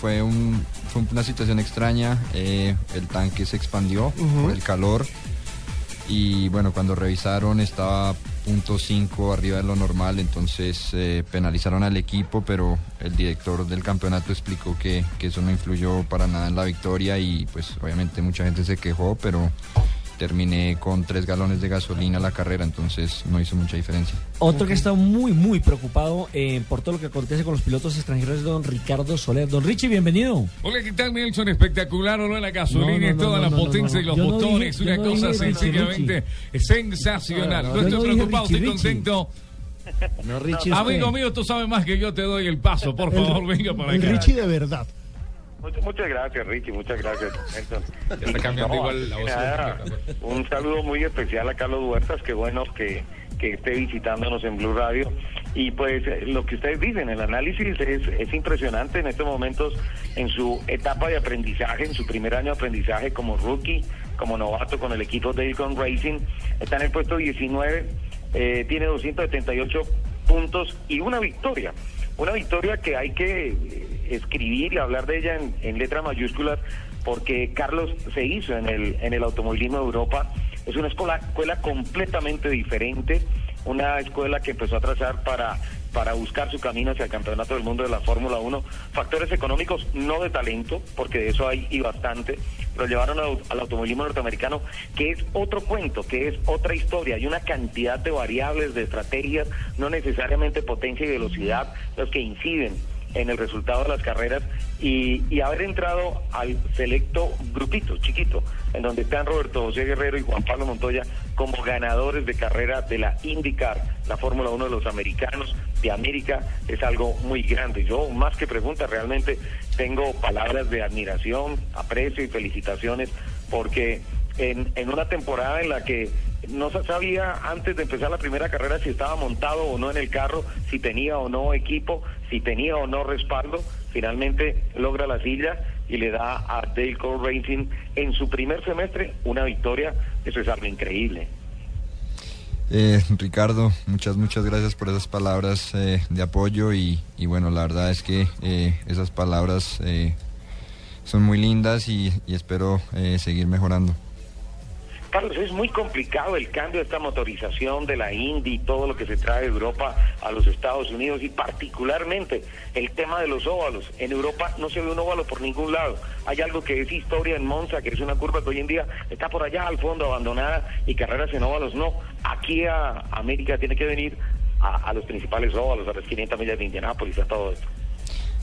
fue, un, fue una situación extraña. eh, el tanque se expandió por el calor. Y bueno, cuando revisaron estaba punto .5 arriba de lo normal, entonces eh, penalizaron al equipo, pero el director del campeonato explicó que, que eso no influyó para nada en la victoria y pues obviamente mucha gente se quejó, pero terminé con tres galones de gasolina la carrera, entonces no hizo mucha diferencia. Otro que está muy, muy preocupado eh, por todo lo que acontece con los pilotos extranjeros es don Ricardo Soler. Don Richie, bienvenido. Hola, ¿qué tal, Nelson? Espectacular, ¿no? La gasolina No, no, y toda no, la potencia no. y los Yo no botones, dije- una cosa dije Richie, sencillamente sensacional. No, No, no, yo estoy preocupado, Richie, estoy contento. No, Richie, Amigo mío, tú sabes más que yo, te doy el paso. Por favor, venga para acá. Richie de verdad. Muchas, muchas gracias, Richie, muchas gracias. Ya está cambiando igual la voz. nada, un saludo muy especial a Carlos Huertas, qué bueno que, que esté visitándonos en Blue Radio. Y pues lo que ustedes dicen, el análisis es, es impresionante en estos momentos en su etapa de aprendizaje, en su primer año de aprendizaje como rookie, como novato con el equipo Daycon Racing. Está en el puesto 19, eh, tiene 278 puntos y una victoria. Una victoria que hay que eh, escribir y hablar de ella en, en letras mayúsculas porque Carlos se hizo en el, en el automovilismo de Europa. Es una escuela, escuela completamente diferente, una escuela que empezó a trazar para, para buscar su camino hacia el campeonato del mundo de la Fórmula 1. Factores económicos, no de talento, porque de eso hay y bastante, pero llevaron al, al automovilismo norteamericano, que es otro cuento, que es otra historia. Hay una cantidad de variables, de estrategias, no necesariamente potencia y velocidad, los que inciden en el resultado de las carreras y, y haber entrado al selecto grupito chiquito, en donde están Roberto José Guerrero y Juan Pablo Montoya como ganadores de carrera de la IndyCar, la Fórmula 1 de los americanos de América, es algo muy grande. Yo, más que pregunta, realmente tengo palabras de admiración, aprecio y felicitaciones, porque en, en una temporada en la que no se sabía antes de empezar la primera carrera si estaba montado o no en el carro, si tenía o no equipo, si tenía o no respaldo. Finalmente logra la silla y le da a Dale Cole Racing en su primer semestre una victoria. Eso es algo increíble. Eh, Ricardo, muchas, muchas gracias por esas palabras eh, de apoyo y, bueno, la verdad es que eh, esas palabras eh, son muy lindas y, y espero seguir mejorando. Carlos, es muy complicado el cambio de esta motorización de la Indy y todo lo que se trae de Europa a los Estados Unidos y particularmente el tema de los óvalos. En Europa no se ve un óvalo por ningún lado. Hay algo que es historia en Monza, que es una curva que hoy en día está por allá al fondo abandonada y carreras en óvalos no. Aquí a América tiene que venir a, los principales óvalos, a las 500 millas de Indianápolis, a todo esto.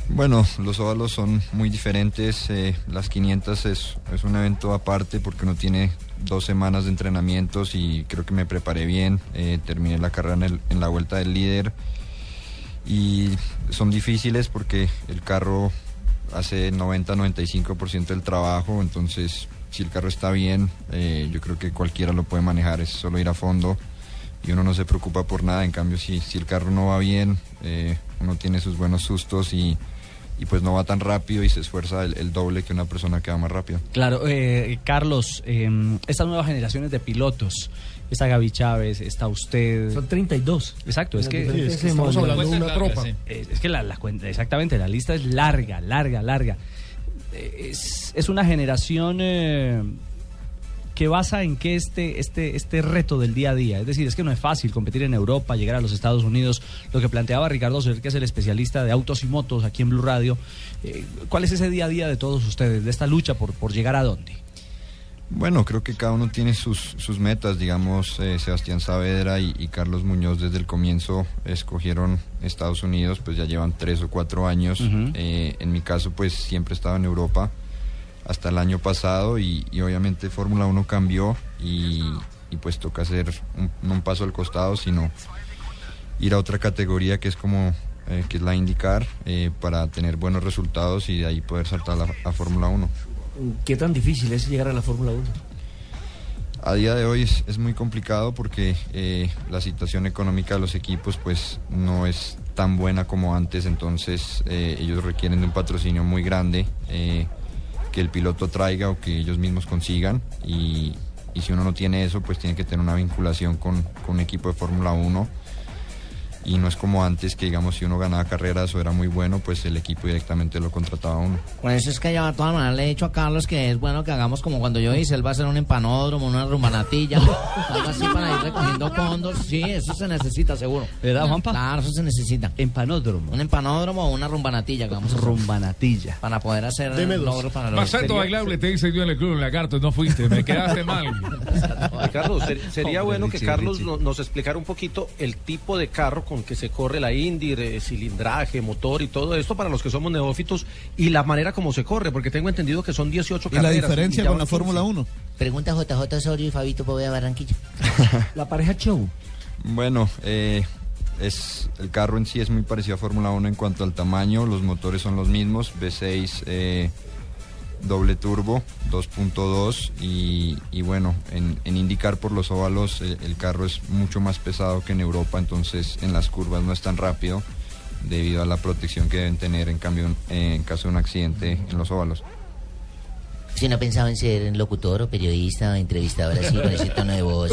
Bueno, los óvalos son muy diferentes. eh, las 500 es, es un evento aparte porque uno tiene dos semanas de entrenamientos y creo que me preparé bien. eh, terminé la carrera en, el- en la vuelta del líder. Y son difíciles porque el carro hace 90-95% del trabajo. Entonces, si el carro está bien, eh, yo creo que cualquiera lo puede manejar. Es solo ir a fondo y uno no se preocupa por nada. En cambio, si, si el carro no va bien, eh, uno tiene sus buenos sustos y, y pues no va tan rápido y se esfuerza el, el doble que una persona que va más rápido. Claro, eh, Carlos, eh, estas nuevas generaciones de pilotos, está Gaby Chávez, está usted. Son 32. Exacto, es que, Sí, es que estamos hablando de una Larga, tropa. sí. Es, es que la, la cuenta- exactamente, la lista es larga, larga, larga. Eh, Es, es una generación eh, que basa en que este, este, este reto del día a día, es decir, es que no es fácil competir en Europa, llegar a los Estados Unidos, lo que planteaba Ricardo Soler, que es el especialista de autos y motos aquí en Blue Radio, eh, ¿cuál es ese día a día de todos ustedes, de esta lucha por, por llegar a dónde? Bueno, creo que cada uno tiene sus, sus metas, digamos, eh, Sebastián Saavedra y, y Carlos Muñoz desde el comienzo escogieron Estados Unidos, pues ya llevan tres o cuatro años. Eh, en mi caso, pues siempre he estado en Europa hasta el año pasado y, y obviamente Fórmula 1 cambió y, y pues toca hacer un, no un paso al costado, sino ir a otra categoría que es como eh, que es la IndyCar eh, para tener buenos resultados y de ahí poder saltar a, a Fórmula 1. ¿Qué tan difícil es llegar a la Fórmula 1? A día de hoy es, es muy complicado porque eh, la situación económica de los equipos pues no es tan buena como antes, entonces ellos requieren de un patrocinio muy grande que el piloto traiga o que ellos mismos consigan. Y, y si uno no tiene eso pues tiene que tener una vinculación con, con un equipo de Fórmula 1 y no es como antes que digamos si uno ganaba carreras o era muy bueno pues el equipo directamente lo contrataba a uno. Por eso es que yo a todas maneras le he dicho a Carlos que es bueno que hagamos como cuando yo hice, él va a hacer un empanódromo, una rumbanatilla, algo así para ir recogiendo fondos. Sí, eso se necesita seguro. ¿Verdad, Juanpa? Claro, eso se necesita. Empanódromo. Un empanódromo o una rumbanatilla, hacer. Rumbanatilla. Para poder hacer logros para los Más alto bailable te hice yo en el club Lagarto, no fuiste, me quedaste mal. Carlos, ser- sería Hombre, bueno que Richie, Carlos Richie. nos explicara un poquito el tipo de carro con que se corre la Indy, eh, cilindraje, motor y todo esto para los que somos neófitos y la manera como se corre, porque tengo entendido que son 18 ¿Y la carreras. diferencia ya con van la Fórmula 15. 1? Pregunta JJ Osorio y Fabito Poveda Barranquilla. La pareja show. Bueno, eh, es, el carro en sí es muy parecido a Fórmula 1 en cuanto al tamaño, los motores son los mismos, V6 eh, doble turbo, 2.2 y, bueno, en, indicar por los óvalos eh, el carro es mucho más pesado que en Europa, entonces en las curvas no es tan rápido debido a la protección que deben tener en cambio en caso de un accidente en los óvalos. Si no pensaba en ser locutor o periodista o entrevistador así, con ese tono de voz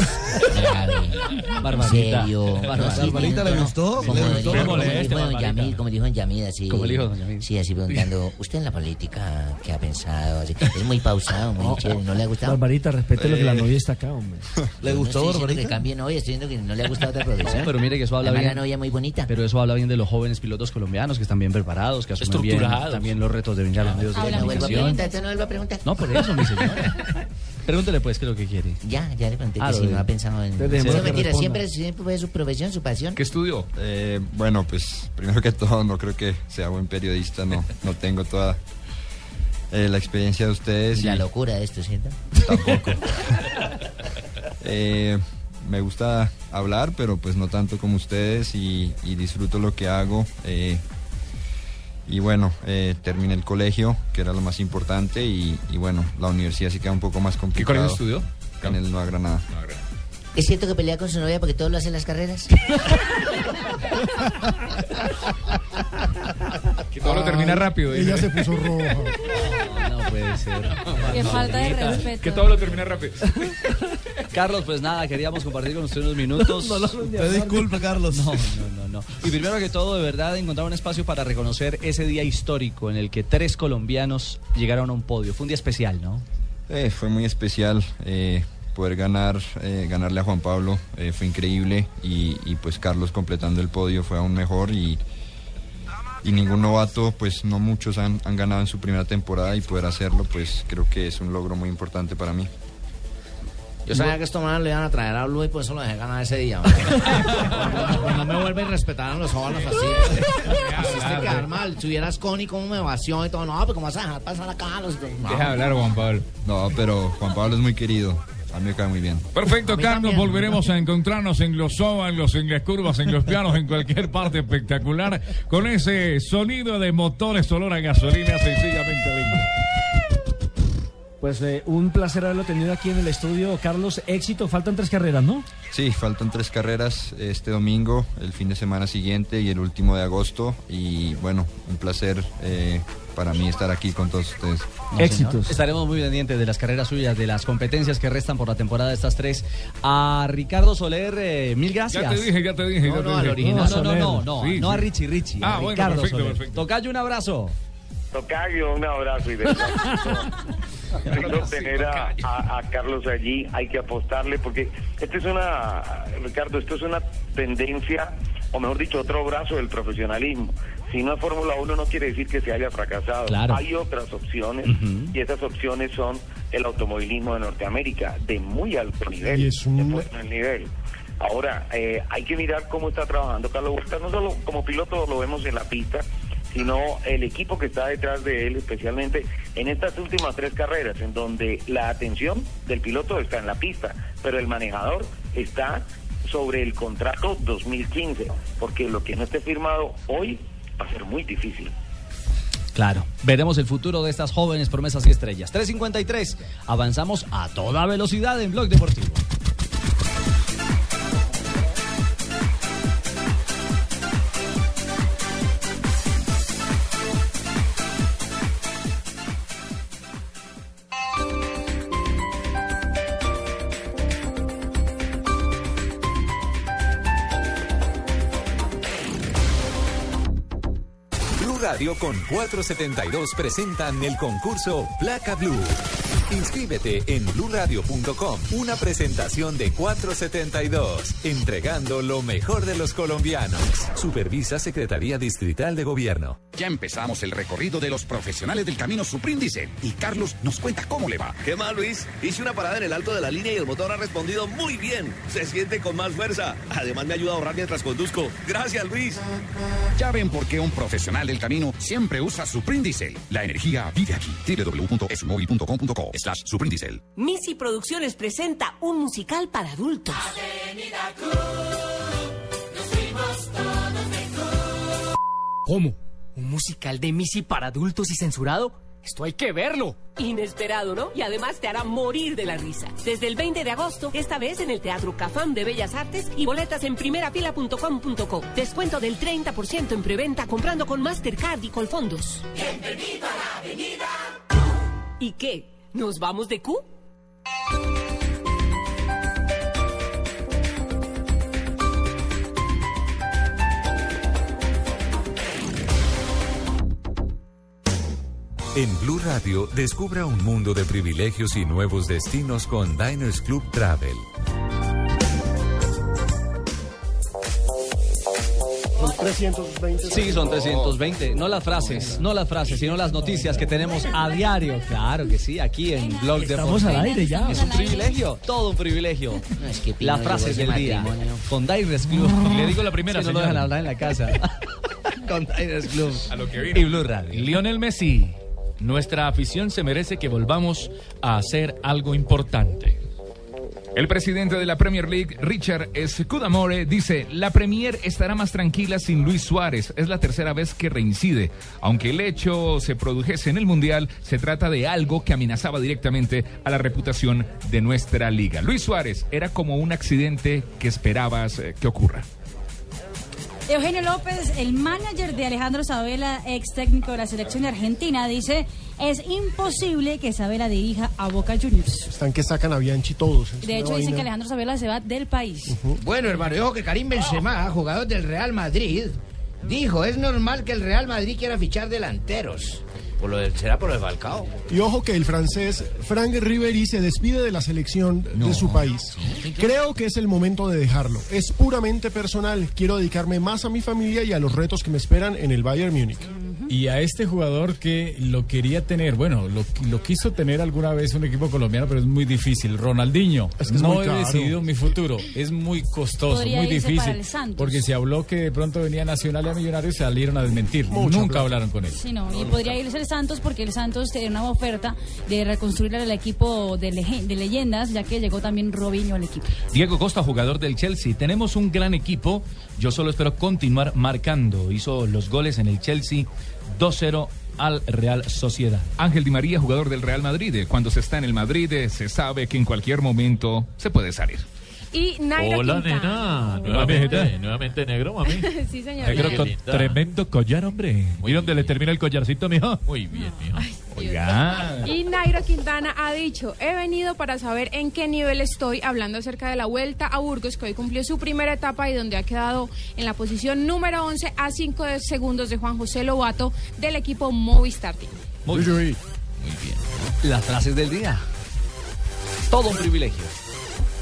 grave, Barbarita. serio. Barbarita. así, ¿Barbarita le gustó? Como, ¿Le dijo- gustó? como Moleste, dijo don Barbarita. Yamil, como dijo en Yamil, así. Como dijo don Yamil. Sí, así preguntando, ¿usted en la política qué ha pensado? Así, es muy pausado, muy chévere, ¿no le ha gustado? Barbarita, respete lo que la Eh. novia está acá, hombre. ¿Le gustó, no estoy diciendo que cambie novia, estoy diciendo que no le ha gustado otra producción. No, pero mire que eso habla Además, bien. la novia muy bonita. Pero eso habla bien de los jóvenes pilotos colombianos que están bien preparados, que asumen bien también los retos de venir a los medios de Ahora, no vuelvo a comunicación. preguntar, ¿usted no por eso, mi señora. Pregúntele pues qué es lo que quiere. Ya, ya le pregunté Ah, que si no ha pensado en... No, que mentira, siempre, siempre fue su profesión, su pasión. ¿Qué estudió? Eh, bueno, pues primero que todo no creo que sea buen periodista, no, no tengo toda eh, la experiencia de ustedes. Y la y- locura de esto, ¿cierto? Tampoco. Eh, me gusta hablar, pero pues no tanto como ustedes y, y disfruto lo que hago. eh, y bueno, eh, terminé el colegio, que era lo más importante, y, y bueno, la universidad sí queda un poco más complicado. colegio estudió? En el Nueva Granada. ¿Es cierto que pelea con su novia porque todo lo hace en las carreras? Que todo lo termina rápido. Ella dice. se puso roja. No puede ser. Qué falta de respeto. Que todo lo termina rápido. Carlos, pues nada, queríamos compartir con usted unos minutos. No, no, no, Te disculpe, Carlos. No, no, no, no. Y primero que todo, de verdad, encontrar un espacio para reconocer ese día histórico en el que tres colombianos llegaron a un podio. Fue un día especial, ¿no? Eh, fue muy especial eh, poder ganar, eh, ganarle a Juan Pablo, eh, fue increíble y, y, pues Carlos completando el podio fue aún mejor y, y ningún novato, pues no muchos han, han ganado en su primera temporada y poder hacerlo, pues creo que es un logro muy importante para mí. Yo sabía que estos manos le iban a traer a Blue y por eso lo dejé ganar ese día. no, me vuelven a respetar a los óvalos así. Hiciste quedar mal. Si hubieras Connie, cómo me vació y todo. No, pero ¿cómo vas a dejar pasar acá a los no. Deja hablar Juan Pablo. No, pero Juan Pablo es muy querido, a mí me cae muy bien. Perfecto, Carlos. Volveremos a encontrarnos en los óvalos, en las curvas, en los pianos, en cualquier parte espectacular, con ese sonido de motores olor a gasolina sencillamente lindo. Pues eh, un placer haberlo tenido aquí en el estudio. Carlos, éxito. Faltan tres carreras, ¿no? Sí, faltan tres carreras este domingo, el fin de semana siguiente y el último de agosto. Y bueno, un placer eh, para mí estar aquí con todos ustedes. No, señor. Estaremos muy pendientes de las carreras suyas, de las competencias que restan por la temporada de estas tres. A Ricardo Soler, eh, mil gracias. Ya te dije, ya te dije. No, ya te no, al dije. original. No, no, no, no, Sí, no a. Richie, Richie. Ah, a bueno, Ricardo perfecto, Soler. perfecto. Tocayo, un abrazo. Tocayo, un abrazo y de tener a, a- a Carlos allí, hay que apostarle porque esta es una, Ricardo, esto es una tendencia o mejor dicho, otro brazo del profesionalismo. Si no es Fórmula 1 no quiere decir que se haya fracasado. Claro. Hay otras opciones y esas opciones son el automovilismo de Norteamérica de muy alto nivel. Y es un- de nivel. Ahora, eh, hay que mirar cómo está trabajando Carlos Huerta, no solo como piloto lo vemos en la pista, sino el equipo que está detrás de él, especialmente en estas últimas tres carreras, en donde la atención del piloto está en la pista, pero el manejador está sobre el contrato 2015, porque lo que no esté firmado hoy va a ser muy difícil. Claro, veremos el futuro de estas jóvenes promesas y estrellas. 3.53, avanzamos a toda velocidad en Blog Deportivo. Con 472 presentan el concurso Placa Blue. Inscríbete en bluradio.com. Una presentación de 472, entregando lo mejor de los colombianos. Supervisa Secretaría Distrital de Gobierno. Ya empezamos el recorrido de los profesionales del camino Supríndice y Carlos nos cuenta cómo le va. ¿Qué más, Luis? Hice una parada en el alto de la línea y el motor ha respondido muy bien. Se siente con más fuerza. Además, me ayuda a ahorrar mientras conduzco. Gracias, Luis. Ya ven por qué un profesional del camino siempre usa Suprindicel. La energía vive aquí. www.esmóvil.com.co slash Suprindicel. Missy Producciones presenta un musical para adultos. ¿Cómo? ¿Un musical de Missy para adultos y censurado? Esto hay que verlo. Inesperado, ¿no? Y además te hará morir de la risa. Desde el 20 de agosto, esta vez en el Teatro Cafam de Bellas Artes y boletas en primerafila.com.co. Descuento del 30% en preventa comprando con Mastercard y Colfondos. Bienvenido a la avenida. ¿Y qué? ¿Nos vamos de Q? En Blue Radio, descubra un mundo de privilegios y nuevos destinos con Diners Club Travel. 320. Sí, son 320. No las frases, no las frases, sino las noticias que tenemos a diario. Claro que sí, aquí en Blog Estamos Deportivo. al aire ya. Es un privilegio, todo un privilegio. Pino Las frases del día. Con Diners Club. Le digo la primera, Si no lo dejan hablar en la casa. Con Diners Club. A lo que vino. Y Blue Radio. Lionel Messi, nuestra afición se merece que volvamos a hacer algo importante. El presidente de la Premier League, Richard Scudamore, dice, la Premier estará más tranquila sin Luis Suárez. Es la tercera vez que reincide. Aunque el hecho se produjese en el Mundial, se trata de algo que amenazaba directamente a la reputación de nuestra liga. Luis Suárez era como un accidente que esperabas eh, que ocurra. Eugenio López, el manager de Alejandro Sabela, ex técnico de la selección de Argentina, dice, es imposible que Sabela dirija a Boca Juniors. Están que sacan a Bianchi todos. Es De hecho, dicen vaina. que Alejandro Sabela se va del país. Bueno, hermano, dijo que Karim Benzema, jugador del Real Madrid, dijo, es normal que el Real Madrid quiera fichar delanteros. Por lo del- ¿Será por el Falcao? Y ojo que el francés Frank Ribéry se despide de la selección de su país. Creo que es el momento de dejarlo. Es puramente personal. Quiero dedicarme más a mi familia y a los retos que me esperan en el Bayern Múnich. Y a este jugador que lo quería tener, bueno, lo, lo quiso tener alguna vez un equipo colombiano, pero es muy difícil. Ronaldinho, Es que es no he caro. decidido mi futuro. Es muy costoso, Podría muy difícil. Porque se habló que de pronto venía Nacional y a Millonarios y salieron a desmentir. Mucha Nunca plata. hablaron con él. Sí, no, y podría irse el Santos porque el Santos tiene una oferta de reconstruir el equipo de, de leyendas, ya que llegó también Robinho al equipo. Diego Costa, jugador del Chelsea. Tenemos un gran equipo. Yo solo espero continuar marcando. Hizo los goles en el Chelsea 2-0 al Real Sociedad. Ángel Di María, jugador del Real Madrid. Cuando se está en el Madrid, eh, se sabe que en cualquier momento se puede salir. Y Nairo Hola, Quintana. nena. Nuevamente, nuevamente negro, mami. sí, señor. Negro con tremendo collar, hombre. ¿Y dónde le termina el collarcito, mijo? Muy bien, mijo. Oiga. Y Nairo Quintana ha dicho, he venido para saber en qué nivel estoy, hablando acerca de la vuelta a Burgos, que hoy cumplió su primera etapa y donde ha quedado en la posición número 11 a 5 segundos de Juan José Lobato del equipo Movistar Team. Muy bien. Muy bien. Las frases del día. Todo un privilegio.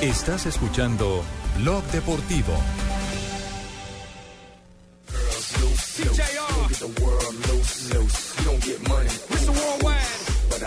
Estás escuchando Blog Deportivo.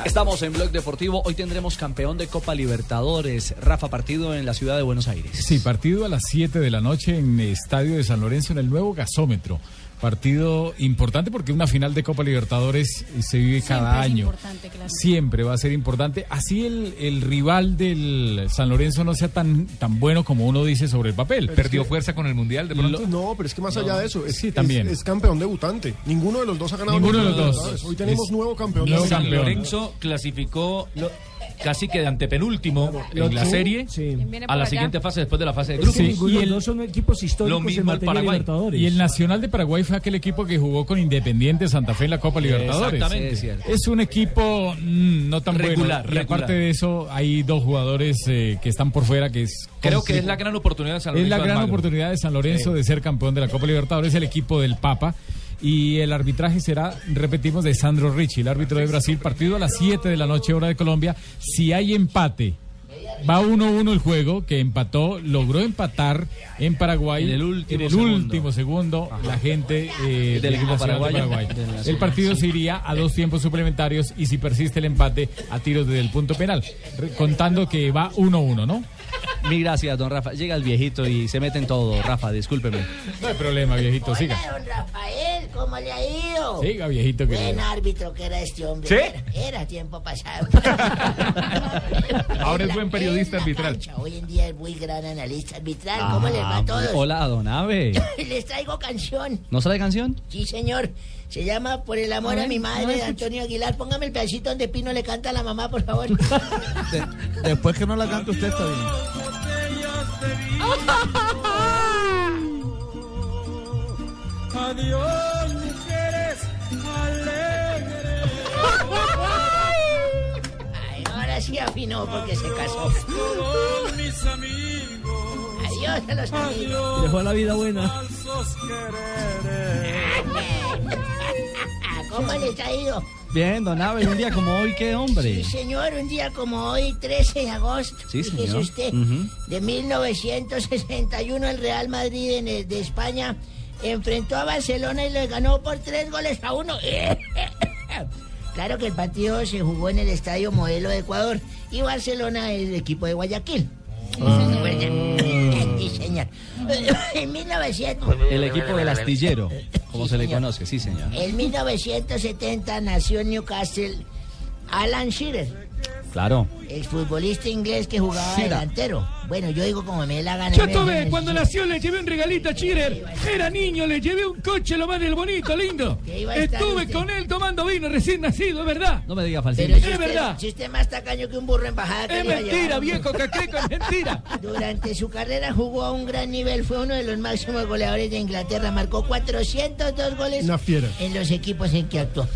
Estamos en Blog Deportivo. Hoy tendremos campeón de Copa Libertadores. Rafa, partido en la ciudad de Buenos Aires. Sí, partido a las 7 de la noche en Estadio de San Lorenzo en el nuevo gasómetro. Partido importante porque una final de Copa Libertadores se vive cada año. claro. Siempre va a ser importante. Así el, el rival del San Lorenzo no sea tan, tan bueno como uno dice sobre el papel. ¿Perdió fuerza con el Mundial de pronto? No, pero es que más allá de eso, es, Sí, también. Es, campeón debutante. Ninguno de los dos ha ganado. Ninguno de los dos. Hoy tenemos Es- nuevo campeón. nuevo San campeón. Lorenzo clasificó casi que de antepenúltimo Lo en la serie sí. a la siguiente fase después de la fase de Es grupos. ninguno y el- dos son equipos históricos Lo mismo en el Paraguay. Y el Nacional de Paraguay fue aquel equipo que jugó con Independiente Santa Fe en la Copa Libertadores. Exactamente. Sí, es. Es un equipo mm, no tan Regular, bueno. Y aparte de eso, hay dos jugadores eh, que están por fuera, que es... Creo que es la gran oportunidad de San Es Lorenzo. la gran Almagro. oportunidad de San Lorenzo Sí. de ser campeón de la Copa Libertadores, el equipo del Papa. Y el arbitraje será, repetimos, de Sandro Ricci, el árbitro de Brasil. Partido a las 7 de la noche, hora de Colombia. Si hay empate, va 1-1 el juego, que empató, logró empatar en Paraguay. En el último en el segundo. último segundo, la gente eh, Del de equipo de. Paraguay. De El partido se iría a dos tiempos suplementarios y si persiste el empate, a tiros desde el punto penal. Contando que va 1-1, ¿no? Mil gracias, don Rafa. Llega el viejito y se mete en todo. Rafa, discúlpeme. No hay problema, viejito, siga. Hola, don Rafael, ¿cómo le ha ido? Siga, viejito Buen querido. árbitro que era este hombre. ¿Sí? Era, era tiempo pasado. Ahora es buen periodista arbitral. cancha, Hoy en día es muy gran analista arbitral. ¿Cómo les va a todos? Ah, Hola, don Ave. Les traigo canción. ¿No sabe canción? Sí, señor. Se llama Por el amor A mi madre de. Antonio Aguilar. Póngame el pedacito donde Pino le canta a la mamá, por favor. Después que no la cante usted está bien. Adiós, mujeres alegres. Ay, ahora sí afinó porque se casó. Mis amigos. Adiós a los amigos. Dejó la vida buena. ¿Cómo les ha ido? Bien, don Ave, un día como hoy, qué hombre. Sí, señor, un día como hoy, 13 de agosto, Sí, señor. usted, Ujú. de 1961, el Real Madrid en de España enfrentó a Barcelona y le ganó por tres goles a uno. Claro que el partido se jugó en el Estadio Modelo de Ecuador y Barcelona es el equipo de Guayaquil. Sí, señor. En 1900... El equipo del astillero, como se le conoce, sí, señor. En 1970 nació en Newcastle Alan Shearer, Claro. exfutbolista inglés que jugaba delantero. Bueno, yo digo como me dé la gana. Yo tuve, me- cuando nació le llevé un regalito a Chirer. Era niño, le llevé un coche lo más del bonito, lindo. Estuve usted. con él tomando vino recién nacido, es verdad. No me diga falsito. si Es usted, verdad. si usted es más tacaño que un burro en bajada que Es mentira, viejo caqueco, es mentira. Durante su carrera jugó a un gran nivel, fue uno de los máximos goleadores de Inglaterra, marcó 402 goles Una fiera. en los equipos en que actuó.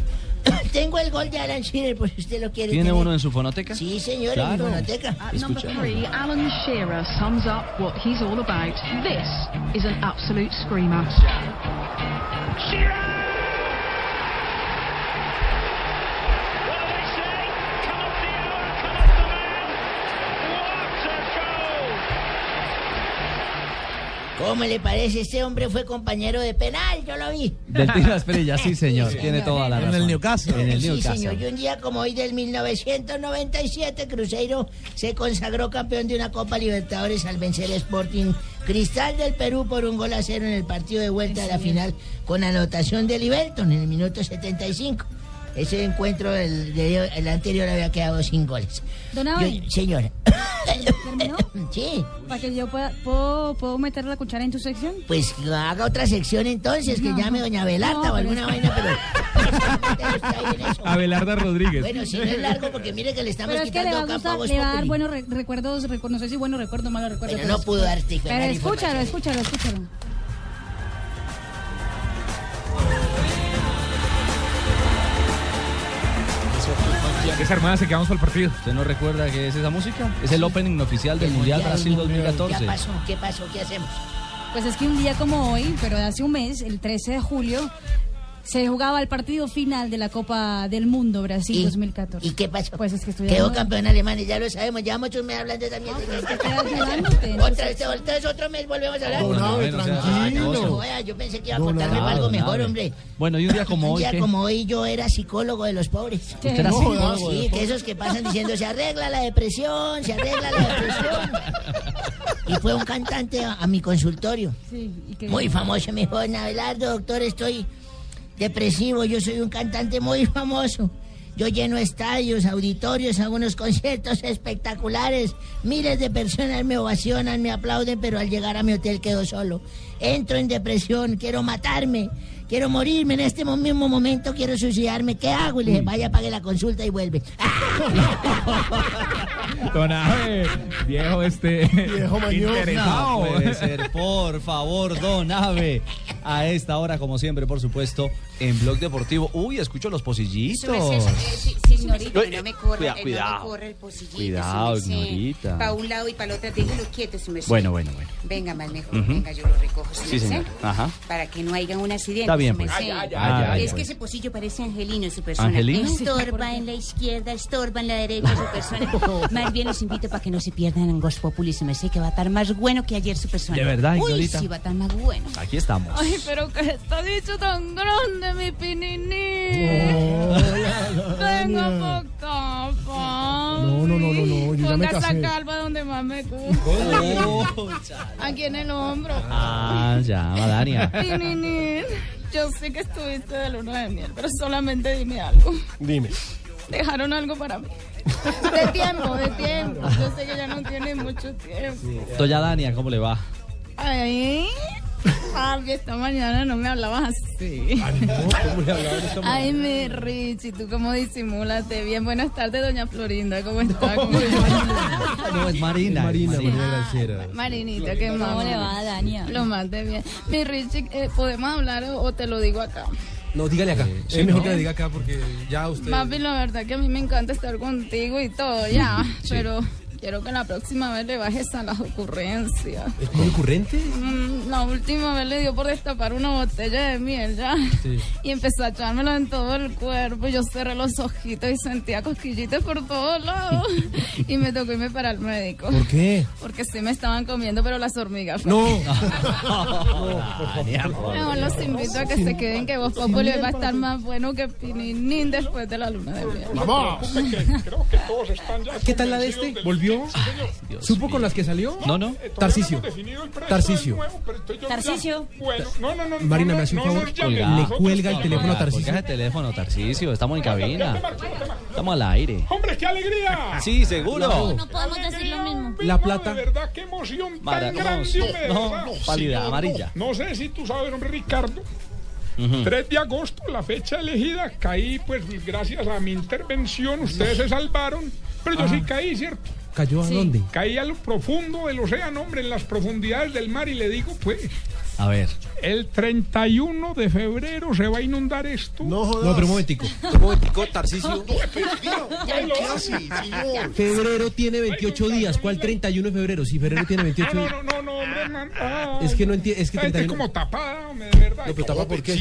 Tengo el gol de Alan Shearer, por si usted lo quiere ¿Tiene tener. uno en su fonoteca? Sí, señor, en mi fonoteca. At number three, Alan Shearer sums up what he's all about. This is an absolute screamer. ¿Cómo le parece? Este hombre fue compañero de penal, yo lo vi. Del tiro a Esprilla, sí, señor. Tiene toda la En razón. el Newcastle. En el Sí, señor. Y Newcastle. un día como hoy del 1997, Cruzeiro se consagró campeón de una Copa Libertadores al vencer a Sporting Cristal del Perú por un gol a cero en el partido de vuelta de la final con anotación de Liberton en el minuto 75. Ese encuentro, el, de- el anterior, había quedado sin goles. Don Abel. Yo- señora, ¿Terminó? Sí. Para que yo pueda, ¿puedo, ¿puedo meter la cuchara en tu sección? Pues que haga otra sección entonces, que No. llame doña Belarta No, o alguna pero- vaina, pero... Abelarda Rodríguez. Bueno, si no es largo, porque mire que le estamos Pero es que le va quitando a capa a gustar, vos le va a dar populi. buenos re- recuerdos, recu- no sé si buenos recuerdos, malos recuerdos. Pero pero no pudo darte hijo de Pero madre escúchalo, escúchalo, escúchalo. Esa hermana se quedamos para el partido. ¿Usted no recuerda qué es esa música? Es el opening oficial del Mundial Brasil 2014. ¿Qué pasó? ¿Qué pasó? ¿Qué hacemos? Pues es que un día como hoy, pero de hace un mes, el 13 de julio, se jugaba el partido final de la Copa del Mundo Brasil ¿Y? 2014. ¿Y qué pasó? Pues es que Quedó campeón alemán y ya lo sabemos, ya muchos me hablan de esa mierda. Otra vez, entonces otro mes volvemos a hablar. No, tranquilo. no se joda, yo pensé que iba a contarme Abe, algo mejor, hombre. Bueno, y un día como Un hoy. día ¿qué? como hoy yo era psicólogo de los pobres. ¿Usted era No, psicólogo de Sí, los que esos que pasan diciendo se arregla la depresión, se arregla la depresión. Y fue un cantante a, a mi consultorio. Sí, ¿y qué Muy famoso, me dijo, "Don Abelardo, doctor, estoy depresivo, yo soy un cantante muy famoso. Yo lleno estadios, auditorios, hago unos conciertos espectaculares. Miles de personas me ovacionan, me aplauden, pero al llegar a mi hotel quedo solo. Entro en depresión, quiero matarme, quiero morirme en este mo- mismo momento, quiero suicidarme. ¿Qué hago? Y le dije, vaya, pague la consulta y vuelve. Don Abe, viejo este. Viejo interesado. No puede ser, por favor, Don Ave. A esta hora, como siempre, por supuesto, en Blog Deportivo. Uy, escucho los pocillitos. Señorita, que no me corra, Cuidado, no corra el pocillito. Cuidado, ignorita. Para un lado y para el otro, déjelo quieto, su merced. Bueno, bueno, bueno. Venga, más mejor, venga, yo lo recojo, su Sí, señor. Ajá. Para que no haya un accidente, Está bien, pues. merced. Ay, ay, ay, ay, es ay, que pues. ese pocillo parece angelino, su persona. ¿Angelino? Estorba en la izquierda, estorba en la derecha, su persona. más bien los invito para que no se pierdan en Ghost Populi, su merced, que va a estar más bueno que ayer su persona. ¿De verdad, Uy, Ignorita? sí, va a estar más bueno. Aquí estamos. Ay, pero que está dicho tan grande, mi pininí. Venga pa' acá. No, no, no, no, no, yo ya me Ponga esa calva donde más me gusta. Oh, Aquí en el hombro. Ah, llama, Dania. Pininín, yo sé que estuviste de luna de miel, pero solamente dime algo. Dime. Dejaron algo para mí. De tiempo, de tiempo. Yo sé que ya no tiene mucho tiempo. Doña Dania, ¿cómo le va? Ay, Javi, esta mañana no me hablabas así. ¿Cómo le hablaba esta Ay, mi Richie, tú cómo disimúlate bien. Buenas tardes, doña Florinda, ¿cómo está? ¿Cómo No, es Marina. Marina, es Marina Granciera. Marinita, qué ¿Cómo más. le va, Dania? Lo más de bien. Mi Richie, eh, ¿podemos hablar o, o te lo digo acá? No, dígale acá. sí, es mejor ¿no? que le diga acá porque ya usted. Papi, la verdad que a mí me encanta estar contigo y todo, ya. Pero quiero que la próxima vez le bajes a las ocurrencias. ¿Es muy ocurrente? Mm, La última vez le dio por destapar una botella de miel ya. Sí. Y empezó a echármelo en todo el cuerpo. Yo cerré los ojitos y sentía cosquillitas por todos lados. y me tocó irme para el médico. ¿Por qué? Porque sí me estaban comiendo, pero las hormigas. No. Mejor los invito a que se queden, que vos Populi va a estar más bueno que Pininín después de la luna de miel. Mamá. Creo que todos están ya ¿Qué tal la de este? ¿Volvió? ¿Supo con las que salió? No, no. Tarcicio. Tarcicio. del nuevo, pero estoy yo Tarcicio. no, no, no. Marina, no, me hace un favor. Le cuelga el teléfono a colga el teléfono, Tarcisio. Estamos en cabina. Estamos al aire. ¡Hombre, qué alegría! Sí, seguro. No podemos decir lo mismo. La plata. De verdad, qué emoción tan Mara- grande, no, pálida, amarilla. No, sé si tú sabes, hombre, Ricardo. Ujú. 3 de agosto, la fecha elegida, caí, pues gracias a mi intervención, ustedes se salvaron, pero yo sí caí, ¿cierto? ¿Cayó a dónde? Caí a lo profundo del océano, hombre, en las profundidades del mar y le digo, pues, A ver. el 31 de febrero se va a inundar esto. No No, jodas. pero un momentico. Un momentico, Tarcisio. señor. Febrero tiene 28 días. ¿Cuál 31 de febrero? Si febrero tiene 28 No, días. no, no, no, hombre, man. Ay, Es que no entiendo. Es que esta gente 31. como tapada, hombre, de verdad. No, pero tapa por qué.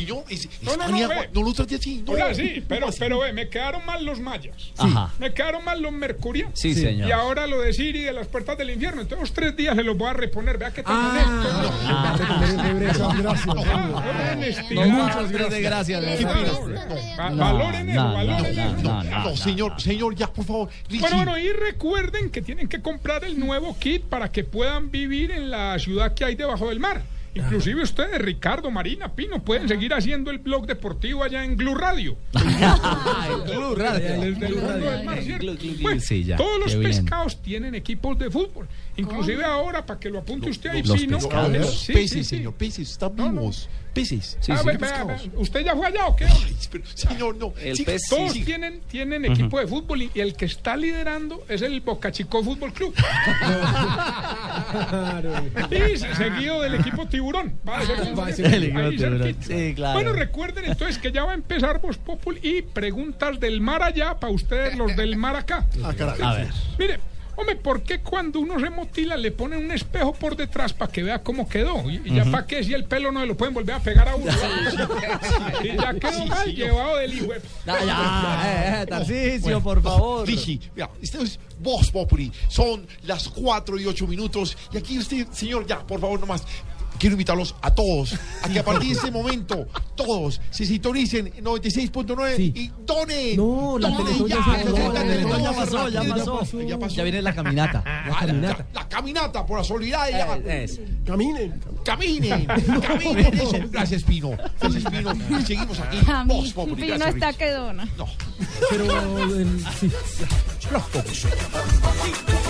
No, no, no, ve. No lo trate así. no. Hola, sí, pero, pero ve, me quedaron mal los mayas. Ajá. Me quedaron mal los mercurianos. Sí, señor. Y ahora lo de Siri de las puertas del infierno. Entonces, tres días se los voy a reponer. Vea que tan Ah, Muchas gracias. muchas gracias. Valoren eso, valoren eso. señor, señor, ya, por favor. Bueno, bueno, y recuerden que tienen que comprar el nuevo kit para que puedan vivir en la ciudad que hay debajo del mar. Inclusive ustedes, Ricardo, Marina, Pino, pueden seguir haciendo el blog deportivo allá en Blue Radio. Radio. Radio. Glu, glu, glu. Sí, ya, todos los pescados tienen equipos de fútbol. Inclusive ahora, para que lo apunte usted ahí, Los Pino. pescados. Peces, sí. señor, peces, están vivos. Peces. Ah, ve- ve- pescados. ve- ¿Usted ya fue allá o qué? Señor, no. Sí, Sí, todos sí, sí. tienen, tienen equipo de fútbol y, y el que está liderando es el Boca Chico Fútbol Club. Y se- seguido del equipo Tiburón. Va a ser un- Va a ser el equipo ahí Tiburón. cerquita. Sí, claro. Bueno, recuerden entonces que ya va a empezar Voz Popul y preguntas del mar allá para ustedes los del mar acá. Ah, caray. A ver. Mire, hombre, ¿por qué cuando uno se motila le ponen un espejo por detrás para que vea cómo quedó? Y, y ya para qué si el pelo no se lo pueden volver a pegar a uno. y ya quedó Sí, mal llevado del hijo. Ya, ya, eh, eh, Tarcisio, Bueno, por favor. Rigi, mira, esto es Voz Populi. Son las 4 y 8 minutos. Y aquí usted, señor, ya, por favor, nomás. Quiero invitarlos a todos a que a partir de este momento todos se sintonicen en 96.9 y donen. No, la donen Teletón ya ya, se la acabó, Teletón la Teletón ya pasó, ya pasó. Ya pasó. Ya viene la caminata. Ah, la, la caminata por la solidaridad. Eh, es. Caminen. Caminen, caminen. Eso. Gracias, Pino. Gracias, Pino. Y seguimos aquí. Voz Populi. Pino Gracias, está Ricky. que dona. Pero el- sí. Voz Populi.